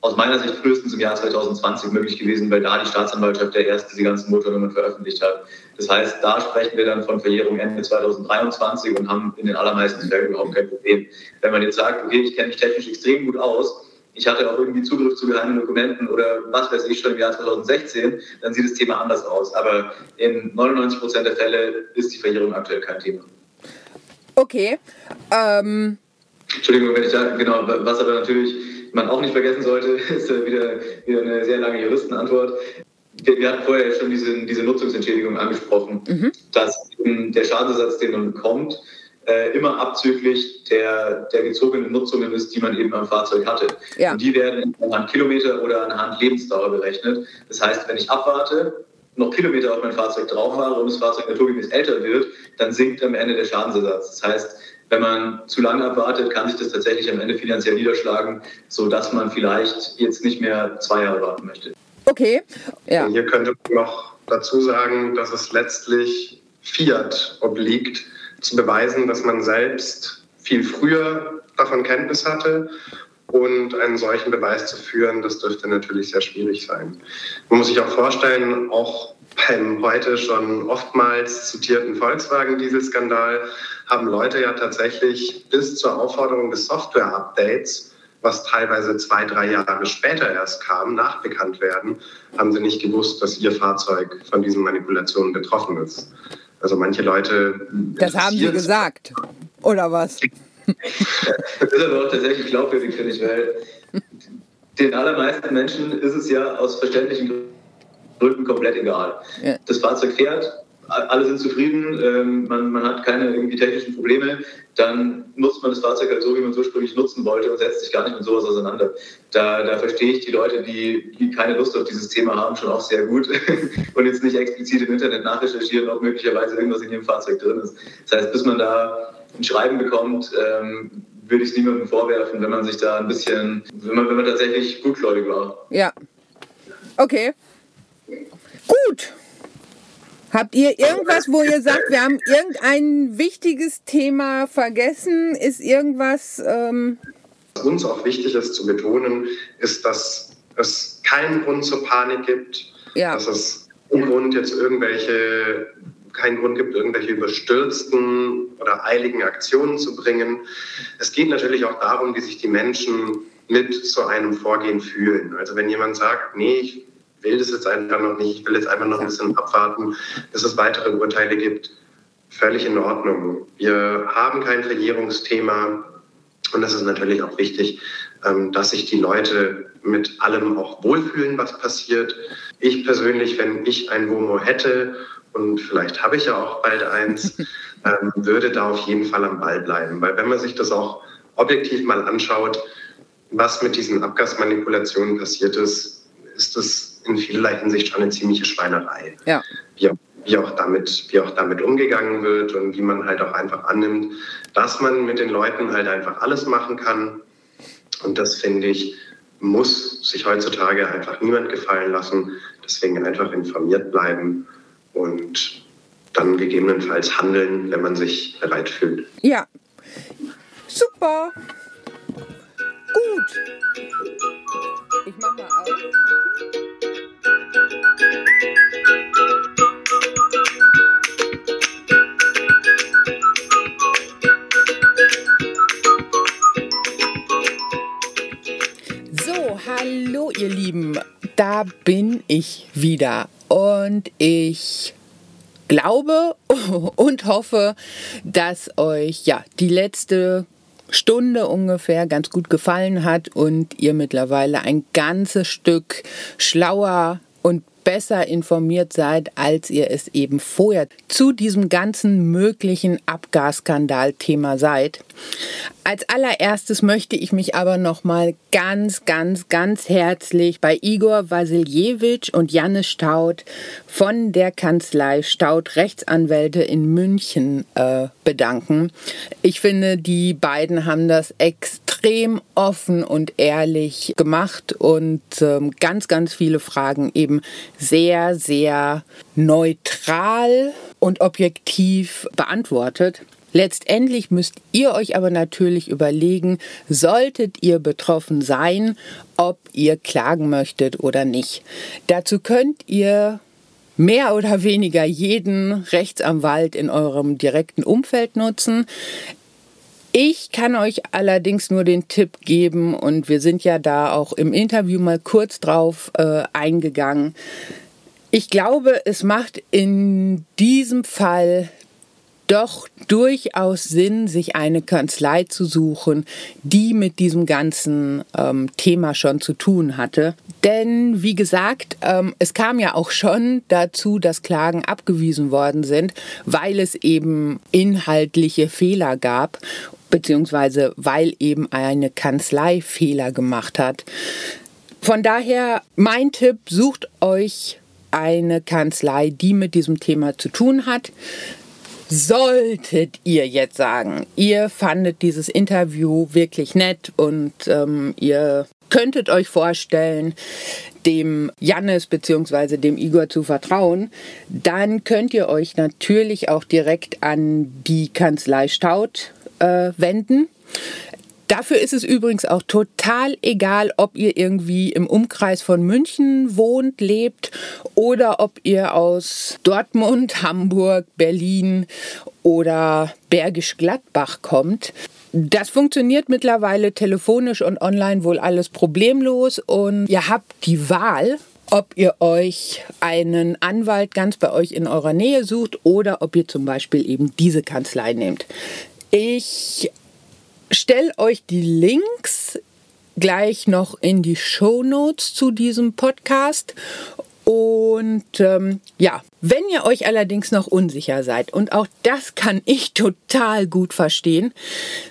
Speaker 3: aus meiner Sicht frühestens im Jahr 2020 möglich gewesen, weil da die Staatsanwaltschaft der erst diese ganzen Motornummern veröffentlicht hat. Das heißt, da sprechen wir dann von Verjährung Ende 2023 und haben in den allermeisten Fällen überhaupt kein Problem. Wenn man jetzt sagt, okay, ich kenne mich technisch extrem gut aus, ich hatte auch irgendwie Zugriff zu geheimen Dokumenten oder was weiß ich schon im Jahr 2016, dann sieht das Thema anders aus. Aber in 99 Prozent der Fälle ist die Verjährung aktuell kein Thema.
Speaker 1: Okay. Ähm
Speaker 3: Entschuldigung, wenn ich da, genau, was aber natürlich man auch nicht vergessen sollte, ist wieder, wieder eine sehr lange Juristenantwort. Wir, wir hatten vorher schon diese, diese Nutzungsentschädigung angesprochen, mhm. dass der Schadensersatz, den man bekommt, äh, immer abzüglich der, der gezogenen Nutzungen ist, die man eben am Fahrzeug hatte. Ja. Und die werden anhand Kilometer oder anhand Lebensdauer berechnet. Das heißt, wenn ich abwarte, noch Kilometer auf mein Fahrzeug drauf fahre und das Fahrzeug naturgemäß älter wird, dann sinkt am Ende der Schadensersatz. Das heißt, wenn man zu lange abwartet, kann sich das tatsächlich am Ende finanziell niederschlagen, sodass man vielleicht jetzt nicht mehr zwei Jahre warten möchte.
Speaker 1: Okay.
Speaker 2: Ja. Hier könnte man noch dazu sagen, dass es letztlich Fiat obliegt, zu beweisen, dass man selbst viel früher davon Kenntnis hatte und einen solchen Beweis zu führen, das dürfte natürlich sehr schwierig sein. Man muss sich auch vorstellen, auch beim heute schon oftmals zitierten Volkswagen-Dieselskandal haben Leute ja tatsächlich bis zur Aufforderung des Software-Updates, was teilweise zwei, drei Jahre später erst kam, nachbekannt werden, haben sie nicht gewusst, dass ihr Fahrzeug von diesen Manipulationen betroffen ist. Also manche Leute.
Speaker 1: Das haben sie gesagt, oder was?
Speaker 3: das ist aber auch tatsächlich glaubwürdig, finde ich, weil den allermeisten Menschen ist es ja aus verständlichen Gründen komplett egal. Ja. Das Fahrzeug fährt, alle sind zufrieden, ähm, man, man, hat keine irgendwie technischen Probleme, dann nutzt man das Fahrzeug halt so, wie man es ursprünglich nutzen wollte und setzt sich gar nicht mit sowas auseinander. Da, da verstehe ich die Leute, die, die keine Lust auf dieses Thema haben, schon auch sehr gut und jetzt nicht explizit im Internet nachrecherchieren, ob möglicherweise irgendwas in ihrem Fahrzeug drin ist. Das heißt, bis man da ein Schreiben bekommt, ähm, würde ich es niemandem vorwerfen, wenn man sich da ein bisschen, wenn man, wenn man tatsächlich gutgläubig war.
Speaker 1: Ja. Okay. Gut. Habt ihr irgendwas, wo ihr sagt, wir haben irgendein wichtiges Thema vergessen? Ist irgendwas. Ähm
Speaker 2: Was uns auch wichtig ist zu betonen, ist, dass es keinen Grund zur Panik gibt, ja. dass es keinen Grund jetzt irgendwelche keinen Grund gibt, irgendwelche überstürzten oder eiligen Aktionen zu bringen. Es geht natürlich auch darum, wie sich die Menschen mit so einem Vorgehen fühlen. Also wenn jemand sagt, nee, ich will das jetzt einfach noch nicht, ich will jetzt einfach noch ein bisschen abwarten, bis es weitere Urteile gibt. Völlig in Ordnung. Wir haben kein Verjährungsthema und es ist natürlich auch wichtig, ähm, dass sich die Leute mit allem auch wohlfühlen, was passiert. Ich persönlich, wenn ich ein WOMO hätte, und vielleicht habe ich ja auch bald eins, ähm, würde da auf jeden Fall am Ball bleiben. Weil wenn man sich das auch objektiv mal anschaut, was mit diesen Abgasmanipulationen passiert ist, ist das in vielerlei Hinsicht schon eine ziemliche Schweinerei. Ja. Wie, wie, auch damit, wie auch damit umgegangen wird und wie man halt auch einfach annimmt, dass man mit den Leuten halt einfach alles machen kann. Und das finde ich, muss sich heutzutage einfach niemand gefallen lassen. Deswegen einfach informiert bleiben und dann gegebenenfalls handeln, wenn man sich bereit fühlt.
Speaker 1: Ja, super. Gut. Ich mach mal aus. Hallo ihr Lieben, da bin ich wieder. Und ich glaube und hoffe, dass euch ja die letzte Stunde ungefähr ganz gut gefallen hat und ihr mittlerweile ein ganzes Stück schlauer und besser informiert seid, als ihr es eben vorher zu diesem ganzen möglichen Abgasskandal-Thema seid. Als allererstes möchte ich mich aber nochmal ganz, ganz, ganz herzlich bei Igor Wasiljewitsch und Janne Staud von der Kanzlei Staud Rechtsanwälte in München äh, bedanken. Ich finde, die beiden haben das extrem offen und ehrlich gemacht und ähm, ganz, ganz viele Fragen eben sehr, sehr neutral und objektiv beantwortet. Letztendlich müsst ihr euch aber natürlich überlegen, solltet ihr betroffen sein, ob ihr klagen möchtet oder nicht. Dazu könnt ihr mehr oder weniger jeden Rechtsanwalt in eurem direkten Umfeld nutzen. Ich kann euch allerdings nur den Tipp geben, und wir sind ja da auch im Interview mal kurz drauf äh, eingegangen. Ich glaube, es macht in diesem Fall doch durchaus Sinn, sich eine Kanzlei zu suchen, die mit diesem ganzen ähm, Thema schon zu tun hatte. Denn wie gesagt, ähm, es kam ja auch schon dazu, dass Klagen abgewiesen worden sind, weil es eben inhaltliche Fehler gab beziehungsweise weil eben eine Kanzlei Fehler gemacht hat. Von daher mein Tipp, sucht euch eine Kanzlei, die mit diesem Thema zu tun hat. Solltet ihr jetzt sagen, ihr fandet dieses Interview wirklich nett und ähm, ihr könntet euch vorstellen, dem Jannis bzw. dem Igor zu vertrauen, dann könnt ihr euch natürlich auch direkt an die Kanzlei Staud äh, wenden. Dafür ist es übrigens auch total egal, ob ihr irgendwie im Umkreis von München wohnt, lebt oder ob ihr aus Dortmund, Hamburg, Berlin oder Bergisch Gladbach kommt. Das funktioniert mittlerweile telefonisch und online wohl alles problemlos und ihr habt die Wahl, ob ihr euch einen Anwalt ganz bei euch in eurer Nähe sucht oder ob ihr zum Beispiel eben diese Kanzlei nehmt. Ich stelle euch die Links gleich noch in die Show Notes zu diesem Podcast. Und ähm, ja, wenn ihr euch allerdings noch unsicher seid, und auch das kann ich total gut verstehen,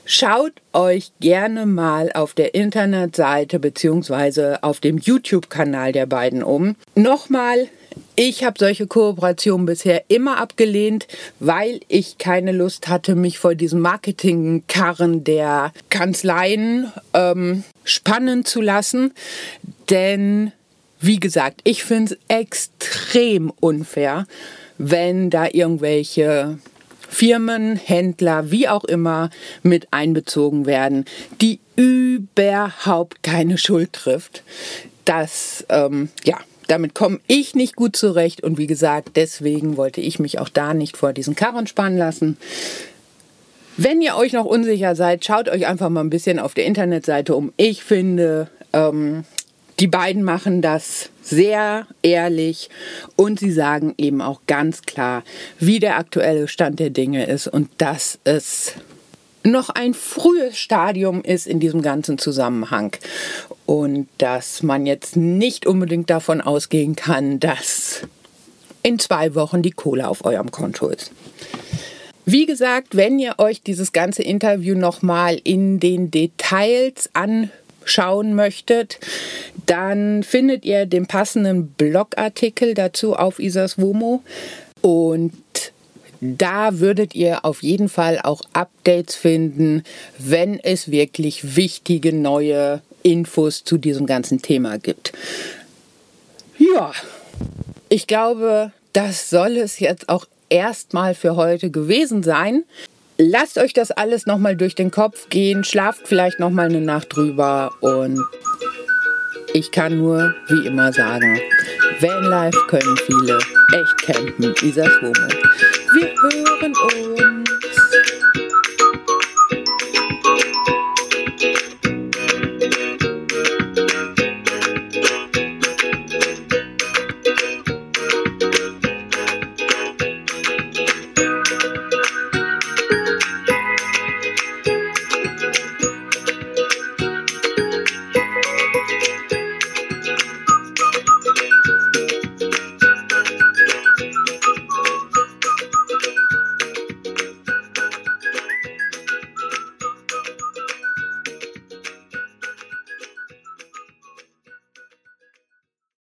Speaker 1: schaut euch gerne mal auf der Internetseite bzw. auf dem YouTube-Kanal der beiden um. Nochmal ich habe solche Kooperationen bisher immer abgelehnt, weil ich keine Lust hatte, mich vor diesem Marketingkarren der Kanzleien ähm, spannen zu lassen. Denn, wie gesagt, ich finde es extrem unfair, wenn da irgendwelche Firmen, Händler, wie auch immer, mit einbezogen werden, die überhaupt keine Schuld trifft. Das, ähm, ja, damit komme ich nicht gut zurecht und wie gesagt, deswegen wollte ich mich auch da nicht vor diesen Karren spannen lassen. Wenn ihr euch noch unsicher seid, schaut euch einfach mal ein bisschen auf der Internetseite um. Ich finde, ähm, die beiden machen das sehr ehrlich und sie sagen eben auch ganz klar, wie der aktuelle Stand der Dinge ist und dass es noch ein frühes Stadium ist in diesem ganzen Zusammenhang und dass man jetzt nicht unbedingt davon ausgehen kann, dass in zwei Wochen die Kohle auf eurem Konto ist. Wie gesagt, wenn ihr euch dieses ganze Interview nochmal in den Details anschauen möchtet, dann findet ihr den passenden Blogartikel dazu auf Isas Womo und da würdet ihr auf jeden Fall auch Updates finden, wenn es wirklich wichtige neue Infos zu diesem ganzen Thema gibt. Ja, ich glaube, das soll es jetzt auch erstmal für heute gewesen sein. Lasst euch das alles nochmal durch den Kopf gehen, schlaft vielleicht nochmal eine Nacht drüber und ich kann nur wie immer sagen, Vanlife können viele, echt campen, Isas Wohnung. Wir hören uns.